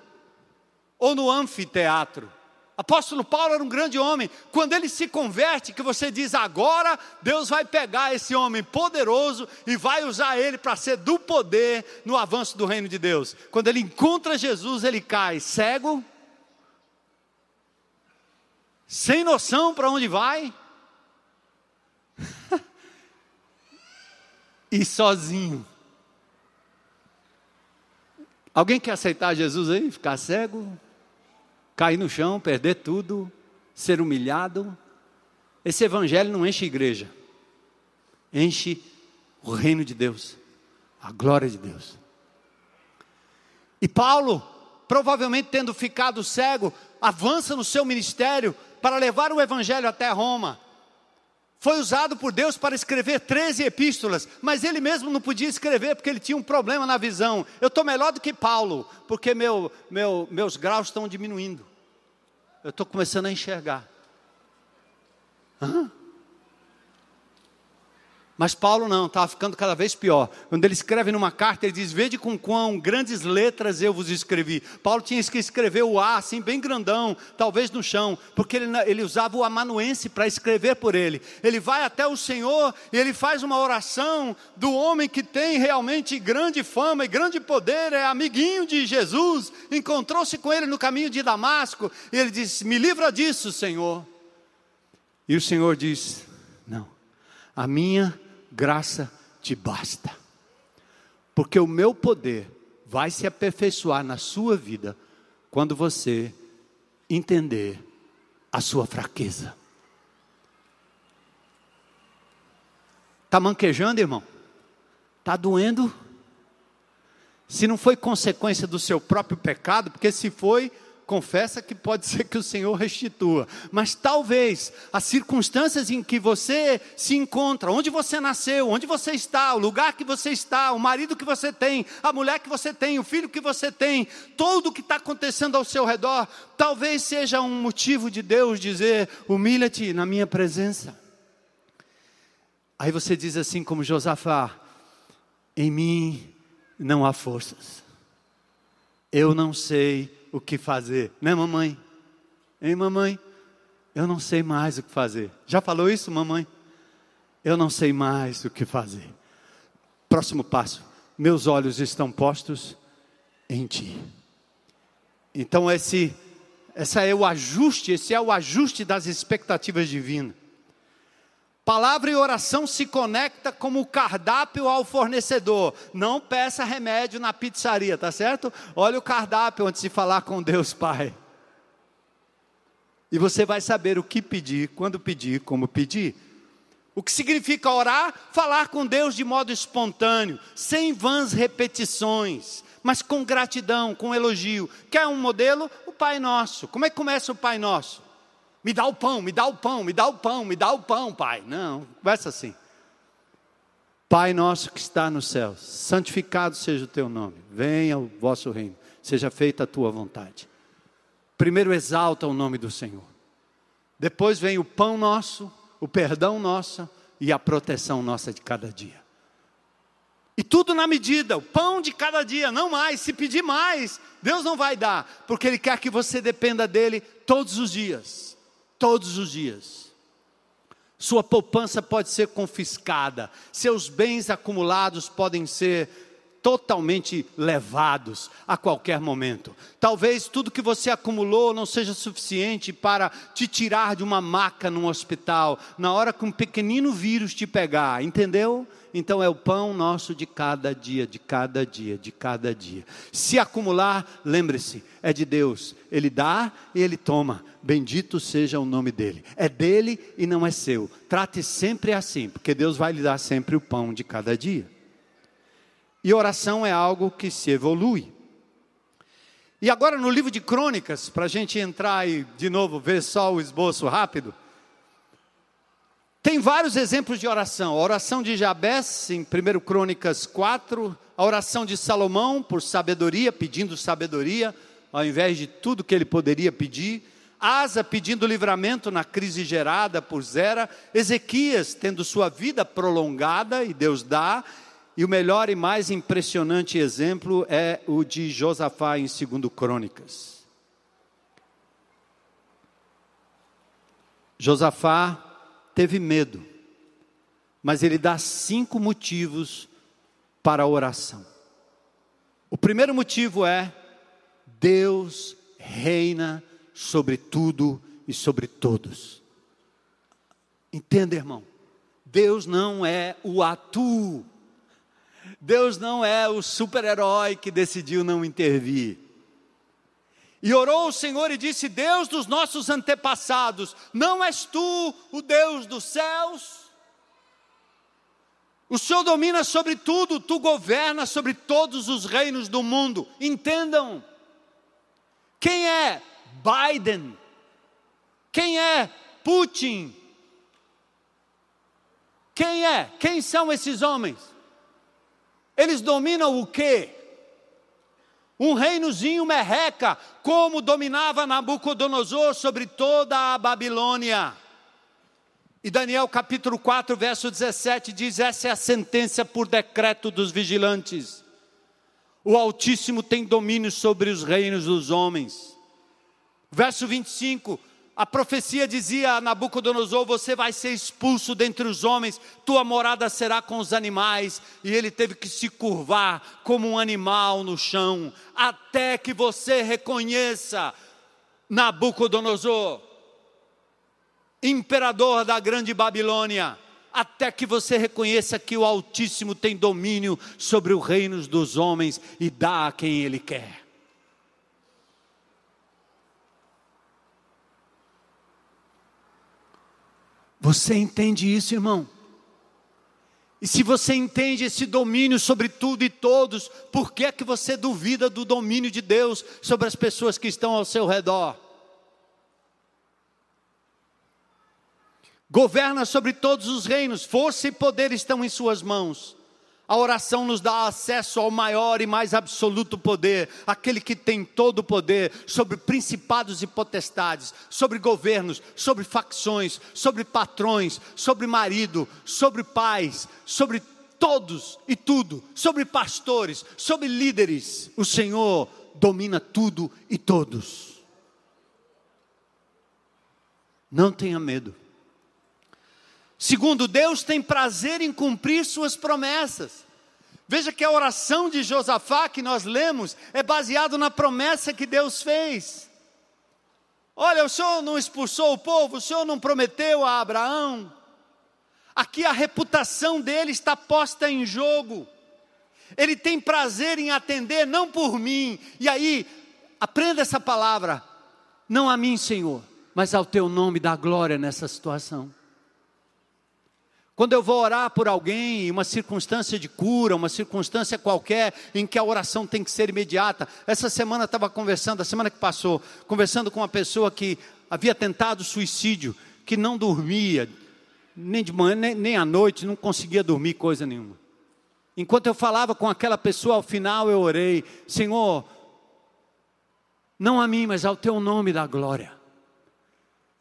ou no anfiteatro. Apóstolo Paulo era um grande homem. Quando ele se converte, que você diz agora, Deus vai pegar esse homem poderoso e vai usar ele para ser do poder no avanço do reino de Deus. Quando ele encontra Jesus, ele cai cego, sem noção para onde vai. e sozinho. Alguém quer aceitar Jesus aí? Ficar cego? Cair no chão, perder tudo, ser humilhado? Esse evangelho não enche igreja, enche o reino de Deus, a glória de Deus. E Paulo, provavelmente tendo ficado cego, avança no seu ministério para levar o evangelho até Roma foi usado por Deus para escrever 13 epístolas, mas ele mesmo não podia escrever porque ele tinha um problema na visão. Eu estou melhor do que Paulo, porque meu, meu, meus graus estão diminuindo. Eu estou começando a enxergar. Hã? Mas Paulo não, estava ficando cada vez pior. Quando ele escreve numa carta, ele diz: Vede com quão grandes letras eu vos escrevi. Paulo tinha que escrever o A, assim, bem grandão, talvez no chão, porque ele, ele usava o amanuense para escrever por ele. Ele vai até o Senhor e ele faz uma oração do homem que tem realmente grande fama e grande poder, é amiguinho de Jesus, encontrou-se com ele no caminho de Damasco, e ele diz: Me livra disso, Senhor. E o Senhor diz: Não, a minha graça te basta. Porque o meu poder vai se aperfeiçoar na sua vida quando você entender a sua fraqueza. Está manquejando, irmão? Está doendo? Se não foi consequência do seu próprio pecado, porque se foi, confessa que pode ser que o Senhor restitua, mas talvez as circunstâncias em que você se encontra, onde você nasceu, onde você está, o lugar que você está, o marido que você tem, a mulher que você tem, o filho que você tem, tudo o que está acontecendo ao seu redor, talvez seja um motivo de Deus dizer: humilha-te na minha presença. Aí você diz assim, como Josafá: em mim não há forças, eu não sei o que fazer, né, mamãe? Hein, mamãe? Eu não sei mais o que fazer. Já falou isso, mamãe? Eu não sei mais o que fazer. Próximo passo: meus olhos estão postos em ti. Então, esse, essa é o ajuste, esse é o ajuste das expectativas divinas. Palavra e oração se conecta como o cardápio ao fornecedor. Não peça remédio na pizzaria, tá certo? Olha o cardápio antes de falar com Deus Pai. E você vai saber o que pedir, quando pedir, como pedir. O que significa orar? Falar com Deus de modo espontâneo, sem vãs repetições, mas com gratidão, com elogio. Quer um modelo? O Pai Nosso. Como é que começa o Pai Nosso? Me dá o pão, me dá o pão, me dá o pão, me dá o pão, pai. Não, conversa assim. Pai nosso que está no céu, santificado seja o teu nome, venha o vosso reino, seja feita a tua vontade. Primeiro exalta o nome do Senhor, depois vem o pão nosso, o perdão nosso e a proteção nossa de cada dia. E tudo na medida, o pão de cada dia, não mais. Se pedir mais, Deus não vai dar, porque Ele quer que você dependa dEle todos os dias. Todos os dias. Sua poupança pode ser confiscada, seus bens acumulados podem ser totalmente levados a qualquer momento. Talvez tudo que você acumulou não seja suficiente para te tirar de uma maca num hospital, na hora que um pequenino vírus te pegar, entendeu? Então é o pão nosso de cada dia, de cada dia, de cada dia. Se acumular, lembre-se, é de Deus. Ele dá e ele toma. Bendito seja o nome dele. É dele e não é seu. Trate sempre assim, porque Deus vai lhe dar sempre o pão de cada dia. E oração é algo que se evolui. E agora no livro de Crônicas, para a gente entrar e de novo ver só o esboço rápido. Tem vários exemplos de oração. A oração de Jabés, em 1 Crônicas 4, a oração de Salomão por sabedoria, pedindo sabedoria, ao invés de tudo que ele poderia pedir. Asa pedindo livramento na crise gerada por Zera. Ezequias tendo sua vida prolongada, e Deus dá. E o melhor e mais impressionante exemplo é o de Josafá em 2 Crônicas. Josafá teve medo, mas ele dá cinco motivos para a oração. O primeiro motivo é: Deus reina sobre tudo e sobre todos. Entenda, irmão? Deus não é o atu. Deus não é o super-herói que decidiu não intervir. E orou o Senhor e disse: Deus dos nossos antepassados, não és tu o Deus dos céus? O Senhor domina sobre tudo, tu governas sobre todos os reinos do mundo. Entendam. Quem é Biden? Quem é Putin? Quem é? Quem são esses homens? Eles dominam o quê? Um reinozinho merreca, como dominava Nabucodonosor sobre toda a Babilônia. E Daniel capítulo 4, verso 17 diz: Essa é a sentença por decreto dos vigilantes. O Altíssimo tem domínio sobre os reinos dos homens. Verso 25: a profecia dizia a Nabucodonosor: Você vai ser expulso dentre os homens, tua morada será com os animais. E ele teve que se curvar como um animal no chão, até que você reconheça Nabucodonosor, imperador da grande Babilônia. Até que você reconheça que o Altíssimo tem domínio sobre os reinos dos homens e dá a quem ele quer. Você entende isso, irmão? E se você entende esse domínio sobre tudo e todos, por que é que você duvida do domínio de Deus sobre as pessoas que estão ao seu redor? Governa sobre todos os reinos, força e poder estão em suas mãos. A oração nos dá acesso ao maior e mais absoluto poder, aquele que tem todo o poder sobre principados e potestades, sobre governos, sobre facções, sobre patrões, sobre marido, sobre pais, sobre todos e tudo, sobre pastores, sobre líderes. O Senhor domina tudo e todos. Não tenha medo. Segundo, Deus tem prazer em cumprir suas promessas. Veja que a oração de Josafá que nós lemos é baseado na promessa que Deus fez. Olha, o Senhor não expulsou o povo, o Senhor não prometeu a Abraão. Aqui a reputação dele está posta em jogo. Ele tem prazer em atender, não por mim. E aí, aprenda essa palavra: não a mim, Senhor, mas ao teu nome da glória nessa situação. Quando eu vou orar por alguém, uma circunstância de cura, uma circunstância qualquer em que a oração tem que ser imediata. Essa semana estava conversando, a semana que passou, conversando com uma pessoa que havia tentado suicídio, que não dormia, nem de manhã, nem, nem à noite, não conseguia dormir coisa nenhuma. Enquanto eu falava com aquela pessoa, ao final eu orei: Senhor, não a mim, mas ao teu nome da glória.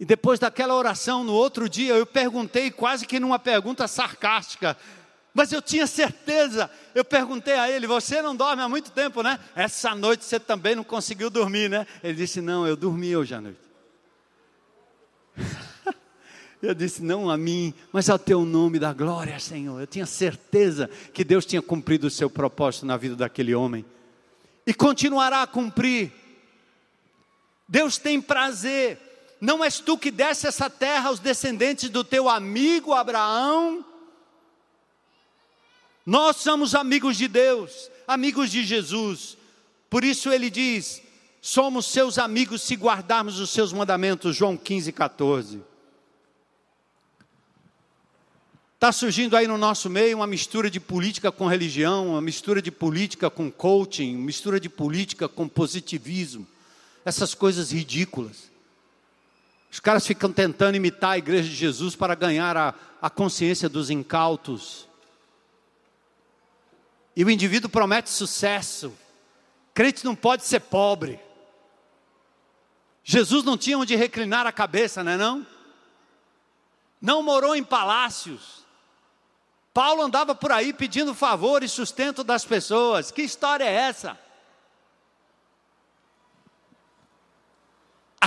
E depois daquela oração, no outro dia, eu perguntei, quase que numa pergunta sarcástica, mas eu tinha certeza. Eu perguntei a ele: Você não dorme há muito tempo, né? Essa noite você também não conseguiu dormir, né? Ele disse: Não, eu dormi hoje à noite. Eu disse: Não a mim, mas ao teu nome da glória, Senhor. Eu tinha certeza que Deus tinha cumprido o seu propósito na vida daquele homem e continuará a cumprir. Deus tem prazer. Não és tu que desse essa terra aos descendentes do teu amigo Abraão? Nós somos amigos de Deus, amigos de Jesus. Por isso ele diz: somos seus amigos se guardarmos os seus mandamentos. João 15, 14. Está surgindo aí no nosso meio uma mistura de política com religião, uma mistura de política com coaching, uma mistura de política com positivismo. Essas coisas ridículas. Os caras ficam tentando imitar a igreja de Jesus para ganhar a, a consciência dos incautos. E o indivíduo promete sucesso. Crente não pode ser pobre. Jesus não tinha onde reclinar a cabeça, não é não? Não morou em palácios Paulo andava por aí pedindo favor e sustento das pessoas. Que história é essa?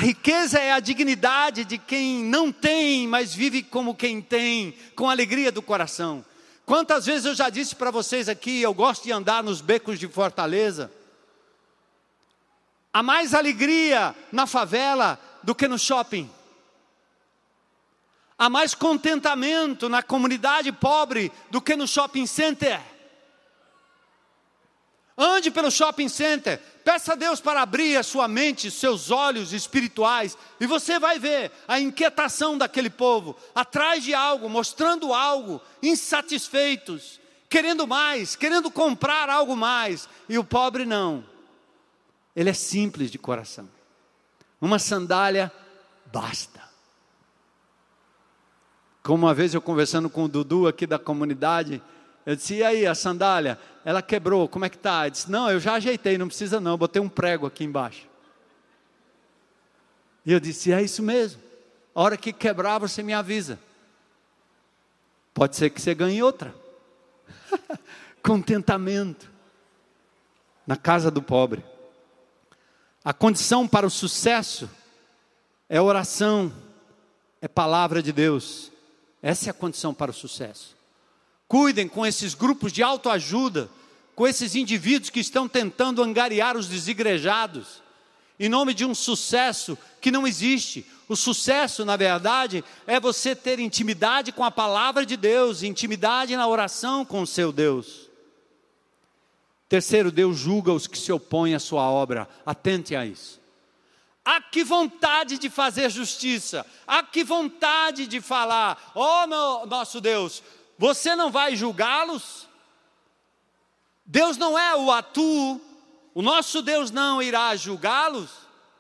Riqueza é a dignidade de quem não tem, mas vive como quem tem, com alegria do coração. Quantas vezes eu já disse para vocês aqui, eu gosto de andar nos becos de Fortaleza. Há mais alegria na favela do que no shopping. Há mais contentamento na comunidade pobre do que no shopping center. Ande pelo shopping center, peça a Deus para abrir a sua mente, seus olhos espirituais, e você vai ver a inquietação daquele povo, atrás de algo, mostrando algo, insatisfeitos, querendo mais, querendo comprar algo mais, e o pobre não, ele é simples de coração, uma sandália basta. Como uma vez eu conversando com o Dudu aqui da comunidade, eu disse, e aí, a sandália? Ela quebrou, como é que tá? Ele disse, não, eu já ajeitei, não precisa não, botei um prego aqui embaixo. E eu disse, é isso mesmo. A hora que quebrar, você me avisa. Pode ser que você ganhe outra. Contentamento. Na casa do pobre. A condição para o sucesso é oração, é palavra de Deus. Essa é a condição para o sucesso. Cuidem com esses grupos de autoajuda, com esses indivíduos que estão tentando angariar os desigrejados, em nome de um sucesso que não existe. O sucesso, na verdade, é você ter intimidade com a palavra de Deus, intimidade na oração com o seu Deus. Terceiro, Deus julga os que se opõem à sua obra. Atente a isso. Há que vontade de fazer justiça, há que vontade de falar, ó oh, nosso Deus, você não vai julgá-los? Deus não é o atu, o nosso Deus não irá julgá-los?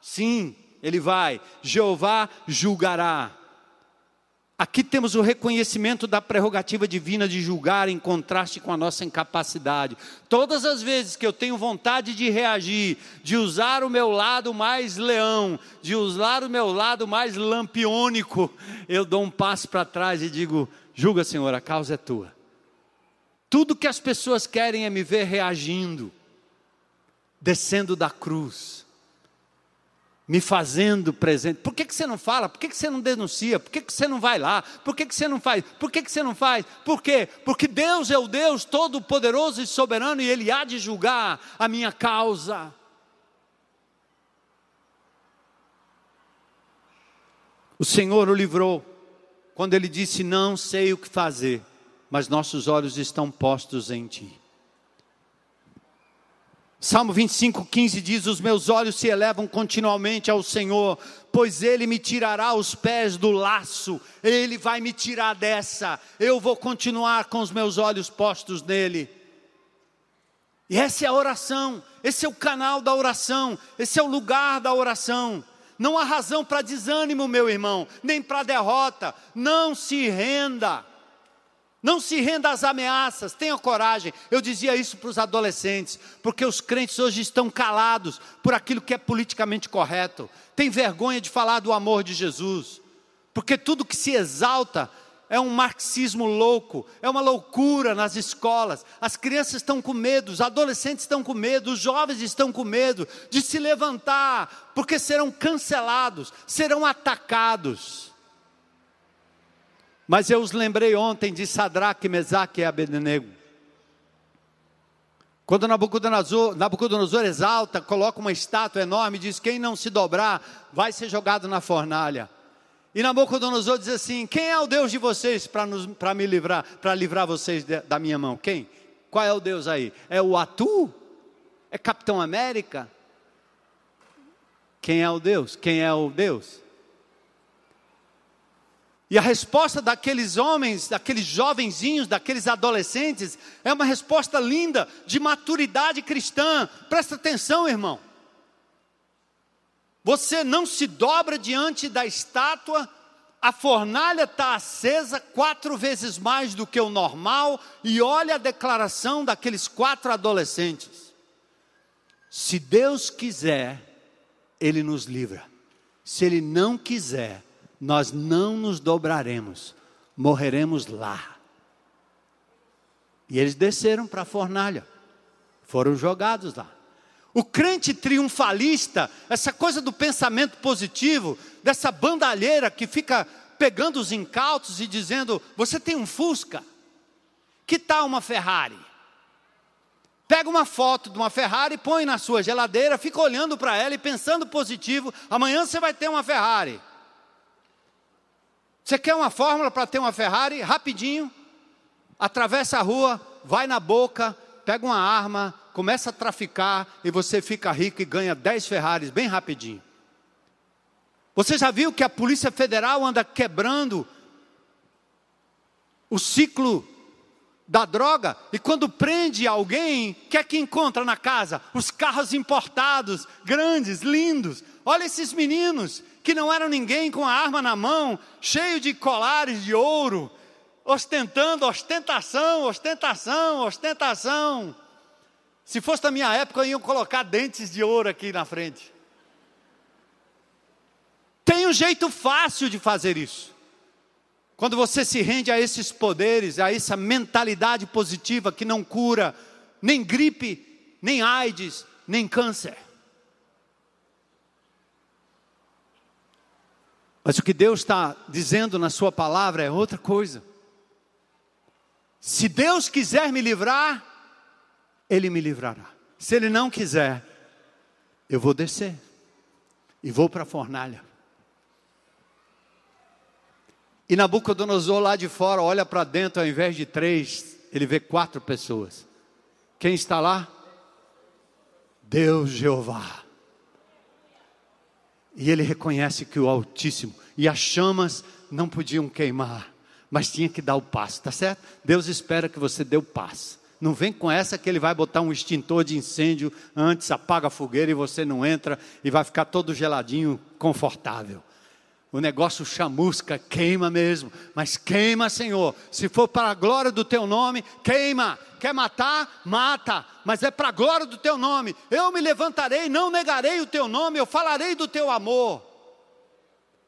Sim, ele vai, Jeová julgará. Aqui temos o reconhecimento da prerrogativa divina de julgar em contraste com a nossa incapacidade. Todas as vezes que eu tenho vontade de reagir, de usar o meu lado mais leão, de usar o meu lado mais lampiônico, eu dou um passo para trás e digo: julga, Senhor, a causa é tua. Tudo que as pessoas querem é me ver reagindo, descendo da cruz me fazendo presente. Por que, que você não fala? Por que, que você não denuncia? Por que, que você não vai lá? Por que, que você não faz? Por que, que você não faz? Por quê? Porque Deus é o Deus todo-poderoso e soberano e Ele há de julgar a minha causa. O Senhor o livrou quando ele disse: Não sei o que fazer, mas nossos olhos estão postos em Ti. Salmo 25, 15 diz: Os meus olhos se elevam continuamente ao Senhor, pois Ele me tirará os pés do laço, Ele vai me tirar dessa, eu vou continuar com os meus olhos postos nele. E essa é a oração, esse é o canal da oração, esse é o lugar da oração. Não há razão para desânimo, meu irmão, nem para derrota, não se renda. Não se renda às ameaças, tenha coragem. Eu dizia isso para os adolescentes, porque os crentes hoje estão calados por aquilo que é politicamente correto. Tem vergonha de falar do amor de Jesus, porque tudo que se exalta é um marxismo louco, é uma loucura nas escolas. As crianças estão com medo, os adolescentes estão com medo, os jovens estão com medo de se levantar, porque serão cancelados, serão atacados. Mas eu os lembrei ontem de Sadraque, Mesaque e Abednego. Quando Nabucodonosor, Nabucodonosor exalta, coloca uma estátua enorme e diz: Quem não se dobrar vai ser jogado na fornalha. E Nabucodonosor diz assim: Quem é o Deus de vocês para me livrar, para livrar vocês de, da minha mão? Quem? Qual é o Deus aí? É o Atu? É Capitão América? Quem é o Deus? Quem é o Deus? E a resposta daqueles homens, daqueles jovenzinhos, daqueles adolescentes, é uma resposta linda, de maturidade cristã. Presta atenção, irmão. Você não se dobra diante da estátua, a fornalha está acesa quatro vezes mais do que o normal, e olha a declaração daqueles quatro adolescentes. Se Deus quiser, Ele nos livra. Se Ele não quiser, nós não nos dobraremos, morreremos lá. E eles desceram para a fornalha, foram jogados lá. O crente triunfalista, essa coisa do pensamento positivo, dessa bandalheira que fica pegando os incautos e dizendo: Você tem um Fusca? Que tal uma Ferrari? Pega uma foto de uma Ferrari, põe na sua geladeira, fica olhando para ela e pensando positivo: amanhã você vai ter uma Ferrari. Você quer uma fórmula para ter uma Ferrari? Rapidinho, atravessa a rua, vai na boca, pega uma arma, começa a traficar e você fica rico e ganha 10 Ferraris bem rapidinho. Você já viu que a Polícia Federal anda quebrando o ciclo da droga e quando prende alguém, o que é que encontra na casa? Os carros importados, grandes, lindos. Olha esses meninos que não eram ninguém com a arma na mão, cheio de colares de ouro, ostentando ostentação, ostentação, ostentação. Se fosse da minha época, iam colocar dentes de ouro aqui na frente. Tem um jeito fácil de fazer isso. Quando você se rende a esses poderes, a essa mentalidade positiva que não cura nem gripe, nem AIDS, nem câncer. Mas o que Deus está dizendo na Sua palavra é outra coisa. Se Deus quiser me livrar, Ele me livrará. Se Ele não quiser, eu vou descer e vou para a fornalha. E Nabucodonosor lá de fora olha para dentro, ao invés de três, ele vê quatro pessoas. Quem está lá? Deus Jeová. E ele reconhece que o Altíssimo e as chamas não podiam queimar, mas tinha que dar o passo, tá certo? Deus espera que você dê o passo. Não vem com essa que ele vai botar um extintor de incêndio antes, apaga a fogueira e você não entra e vai ficar todo geladinho, confortável o negócio chamusca, queima mesmo, mas queima, Senhor. Se for para a glória do teu nome, queima. Quer matar? Mata, mas é para a glória do teu nome. Eu me levantarei, não negarei o teu nome, eu falarei do teu amor.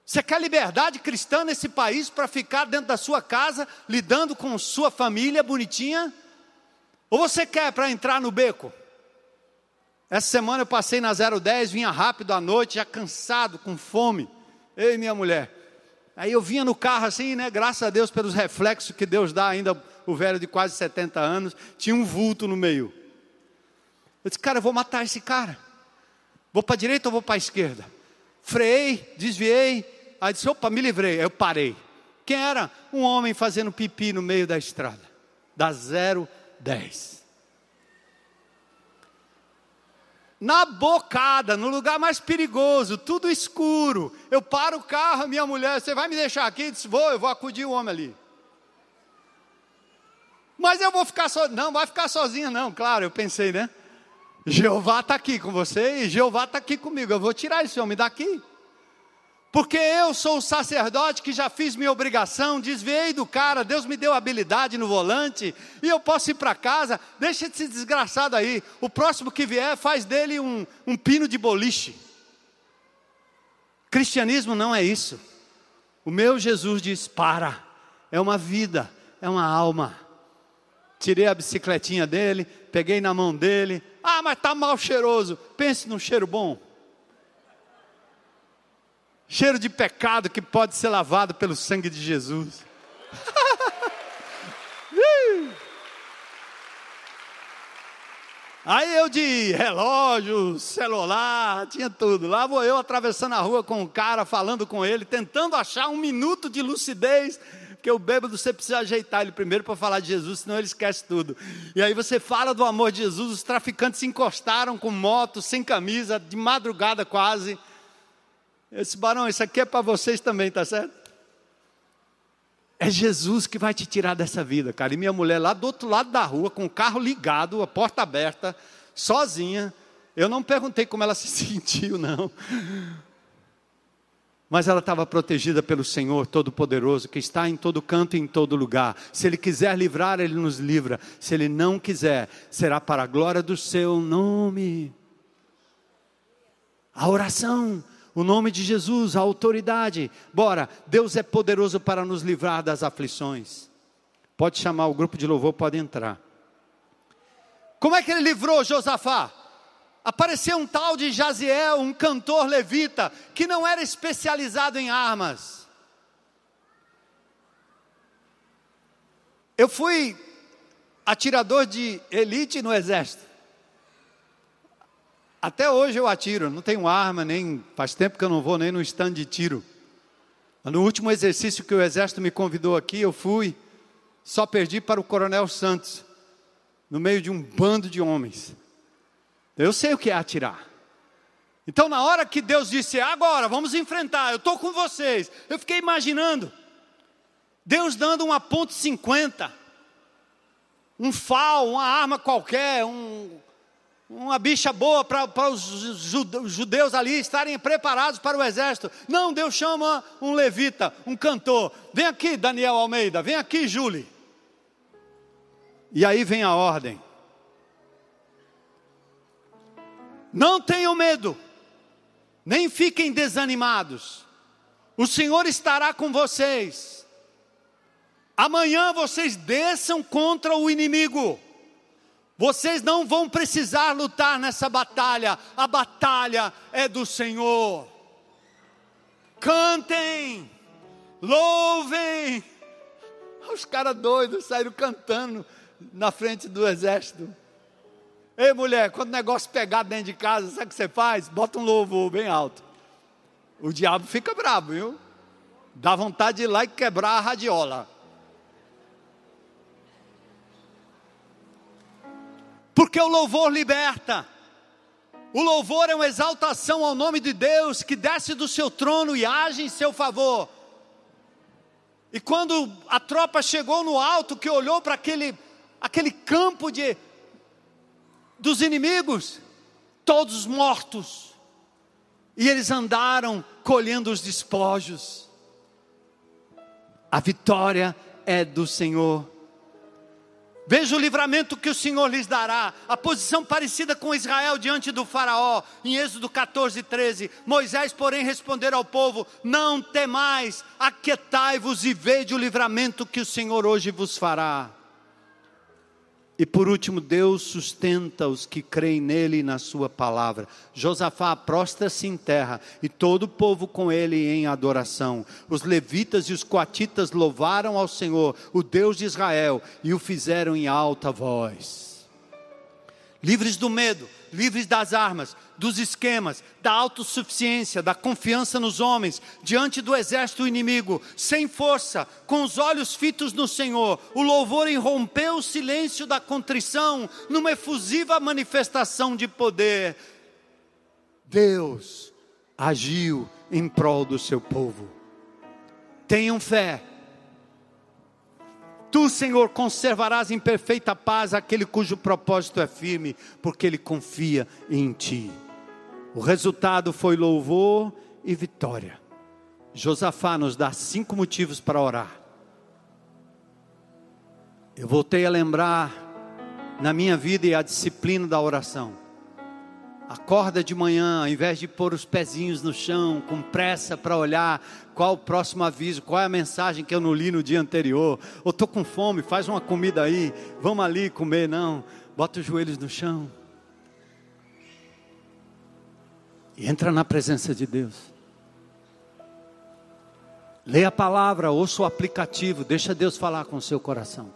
Você quer liberdade cristã nesse país para ficar dentro da sua casa, lidando com sua família bonitinha? Ou você quer para entrar no beco? Essa semana eu passei na 010, vinha rápido à noite, já cansado, com fome eu e minha mulher. Aí eu vinha no carro assim, né? Graças a Deus pelos reflexos que Deus dá ainda o velho de quase 70 anos, tinha um vulto no meio. Eu disse, cara, eu vou matar esse cara. Vou para a direita ou vou para a esquerda? Freiei, desviei. Aí disse, opa, me livrei. Eu parei. Quem era? Um homem fazendo pipi no meio da estrada. Da 010. na bocada, no lugar mais perigoso, tudo escuro. Eu paro o carro, minha mulher, você vai me deixar aqui? Eu disse, vou, eu vou acudir o homem ali. Mas eu vou ficar sozinho. Não, vai ficar sozinha, não, claro, eu pensei, né? Jeová está aqui com você e Jeová está aqui comigo. Eu vou tirar esse homem daqui. Porque eu sou o sacerdote que já fiz minha obrigação, desviei do cara, Deus me deu habilidade no volante, e eu posso ir para casa, deixa esse desgraçado aí, o próximo que vier faz dele um, um pino de boliche. Cristianismo não é isso. O meu Jesus diz: para, é uma vida, é uma alma. Tirei a bicicletinha dele, peguei na mão dele, ah, mas está mal cheiroso. Pense num cheiro bom cheiro de pecado que pode ser lavado pelo sangue de Jesus. Aí eu de relógio, celular, tinha tudo. Lá vou eu atravessando a rua com o cara, falando com ele, tentando achar um minuto de lucidez, porque o bêbado você precisa ajeitar ele primeiro para falar de Jesus, senão ele esquece tudo. E aí você fala do amor de Jesus, os traficantes se encostaram com moto, sem camisa, de madrugada quase. Esse barão, isso aqui é para vocês também, tá certo? É Jesus que vai te tirar dessa vida, cara. E minha mulher lá do outro lado da rua, com o carro ligado, a porta aberta, sozinha. Eu não perguntei como ela se sentiu, não. Mas ela estava protegida pelo Senhor Todo-Poderoso, que está em todo canto e em todo lugar. Se Ele quiser livrar, Ele nos livra. Se Ele não quiser, será para a glória do Seu nome. A oração o nome de Jesus, a autoridade. Bora, Deus é poderoso para nos livrar das aflições. Pode chamar o grupo de louvor, pode entrar. Como é que ele livrou Josafá? Apareceu um tal de Jaziel, um cantor levita, que não era especializado em armas. Eu fui atirador de elite no exército. Até hoje eu atiro, não tenho arma, nem faz tempo que eu não vou nem no stand de tiro. No último exercício que o exército me convidou aqui, eu fui, só perdi para o Coronel Santos, no meio de um bando de homens. Eu sei o que é atirar. Então, na hora que Deus disse, agora, vamos enfrentar, eu estou com vocês, eu fiquei imaginando, Deus dando uma ponto .50, um FAL, uma arma qualquer, um uma bicha boa para os judeus ali estarem preparados para o exército. Não, Deus chama um levita, um cantor. Vem aqui, Daniel Almeida, vem aqui, Julie. E aí vem a ordem. Não tenham medo, nem fiquem desanimados. O Senhor estará com vocês. Amanhã vocês desçam contra o inimigo. Vocês não vão precisar lutar nessa batalha, a batalha é do Senhor. Cantem, louvem. Os caras doidos saíram cantando na frente do exército. Ei, mulher, quando o negócio pegar dentro de casa, sabe o que você faz? Bota um louvor bem alto. O diabo fica bravo, viu? Dá vontade de ir lá e quebrar a radiola. Porque o louvor liberta. O louvor é uma exaltação ao nome de Deus que desce do seu trono e age em seu favor. E quando a tropa chegou no alto, que olhou para aquele, aquele campo de, dos inimigos, todos mortos, e eles andaram colhendo os despojos. A vitória é do Senhor. Veja o livramento que o Senhor lhes dará. A posição parecida com Israel diante do Faraó, em Êxodo 14, 13. Moisés, porém, respondeu ao povo: Não temais, aquietai-vos e vede o livramento que o Senhor hoje vos fará. E por último, Deus sustenta os que creem nele e na sua palavra. Josafá prostra-se em terra e todo o povo com ele em adoração. Os levitas e os coatitas louvaram ao Senhor, o Deus de Israel, e o fizeram em alta voz. Livres do medo, livres das armas, dos esquemas, da autossuficiência, da confiança nos homens, diante do exército inimigo, sem força, com os olhos fitos no Senhor, o louvor irrompeu o silêncio da contrição numa efusiva manifestação de poder. Deus agiu em prol do seu povo. Tenham fé Tu, Senhor, conservarás em perfeita paz aquele cujo propósito é firme, porque ele confia em Ti. O resultado foi louvor e vitória. Josafá nos dá cinco motivos para orar. Eu voltei a lembrar na minha vida e a disciplina da oração. Acorda de manhã, ao invés de pôr os pezinhos no chão, com pressa para olhar qual o próximo aviso, qual é a mensagem que eu não li no dia anterior. Ou estou com fome, faz uma comida aí, vamos ali comer. Não, bota os joelhos no chão. E entra na presença de Deus. Leia a palavra, ouça o aplicativo, deixa Deus falar com o seu coração.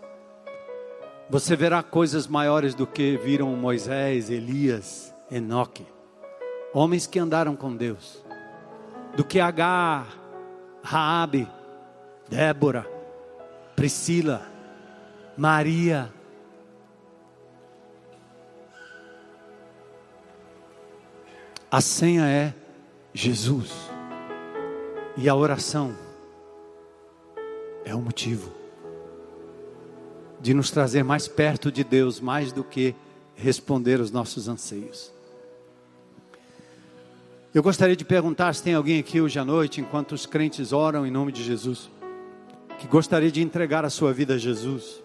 Você verá coisas maiores do que viram Moisés, Elias, Enoque, homens que andaram com Deus, do que Agar, Raabe, Débora, Priscila, Maria. A senha é Jesus. E a oração é o motivo de nos trazer mais perto de Deus, mais do que responder os nossos anseios. Eu gostaria de perguntar se tem alguém aqui hoje à noite, enquanto os crentes oram em nome de Jesus, que gostaria de entregar a sua vida a Jesus.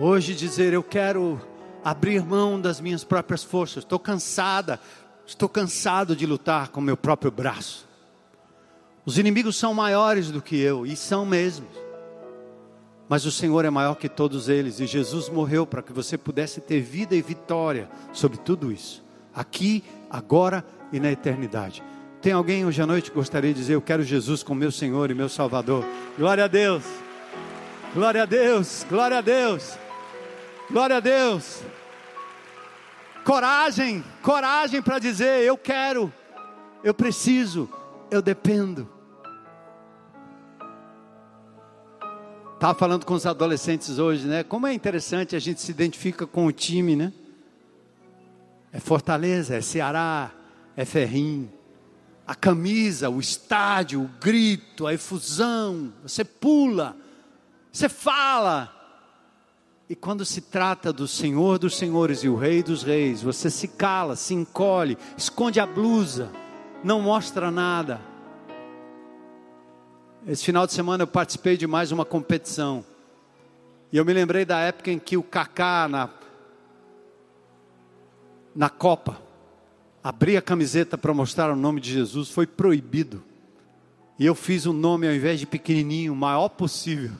Hoje dizer, eu quero abrir mão das minhas próprias forças, estou cansada, estou cansado de lutar com meu próprio braço. Os inimigos são maiores do que eu, e são mesmo. Mas o Senhor é maior que todos eles, e Jesus morreu para que você pudesse ter vida e vitória sobre tudo isso aqui, agora e na eternidade. Tem alguém hoje à noite que gostaria de dizer: Eu quero Jesus como meu Senhor e meu Salvador? Glória a Deus, glória a Deus, glória a Deus, glória a Deus. Coragem, coragem para dizer: Eu quero, eu preciso, eu dependo. Estava falando com os adolescentes hoje, né? Como é interessante a gente se identifica com o time, né? É Fortaleza, é Ceará, é Ferrim. A camisa, o estádio, o grito, a efusão, você pula, você fala. E quando se trata do Senhor dos Senhores e o Rei dos Reis, você se cala, se encolhe, esconde a blusa, não mostra nada. Esse final de semana eu participei de mais uma competição. E eu me lembrei da época em que o Kaká, na na Copa, abrir a camiseta para mostrar o nome de Jesus foi proibido. E eu fiz o um nome, ao invés de pequenininho, o maior possível.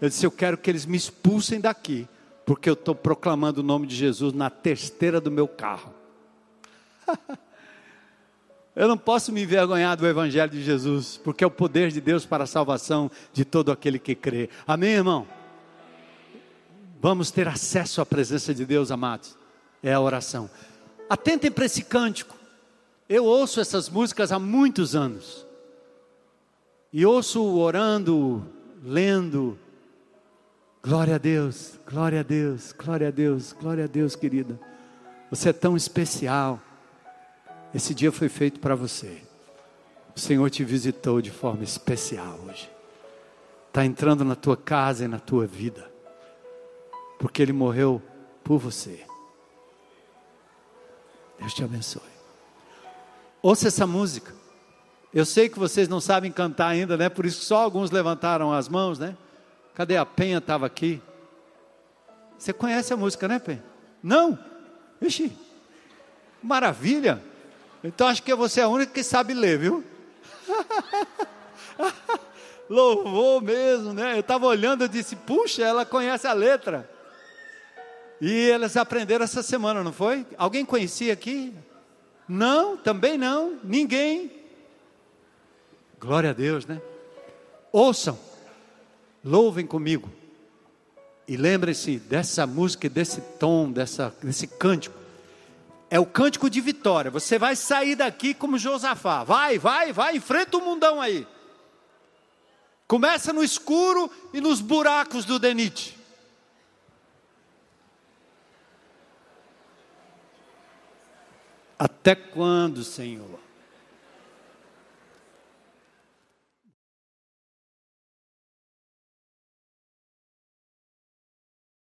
Eu disse: Eu quero que eles me expulsem daqui, porque eu estou proclamando o nome de Jesus na testeira do meu carro. eu não posso me envergonhar do Evangelho de Jesus, porque é o poder de Deus para a salvação de todo aquele que crê. Amém, irmão? Vamos ter acesso à presença de Deus, amados é a oração. Atentem para esse cântico. Eu ouço essas músicas há muitos anos. E ouço orando, lendo. Glória a Deus, glória a Deus, glória a Deus, glória a Deus, querida. Você é tão especial. Esse dia foi feito para você. O Senhor te visitou de forma especial hoje. Está entrando na tua casa e na tua vida. Porque Ele morreu por você. Deus te abençoe. Ouça essa música. Eu sei que vocês não sabem cantar ainda, né? Por isso só alguns levantaram as mãos, né? Cadê a Penha? Estava aqui. Você conhece a música, né, Penha? Não? Vixe, maravilha. Então acho que você é a única que sabe ler, viu? Louvou mesmo, né? Eu estava olhando e disse, puxa, ela conhece a letra. E eles aprenderam essa semana, não foi? Alguém conhecia aqui? Não, também não, ninguém. Glória a Deus, né? Ouçam, louvem comigo. E lembrem-se dessa música, desse tom, dessa, desse cântico. É o cântico de vitória. Você vai sair daqui como Josafá. Vai, vai, vai, enfrenta o mundão aí. Começa no escuro e nos buracos do Denite. Até quando, Senhor?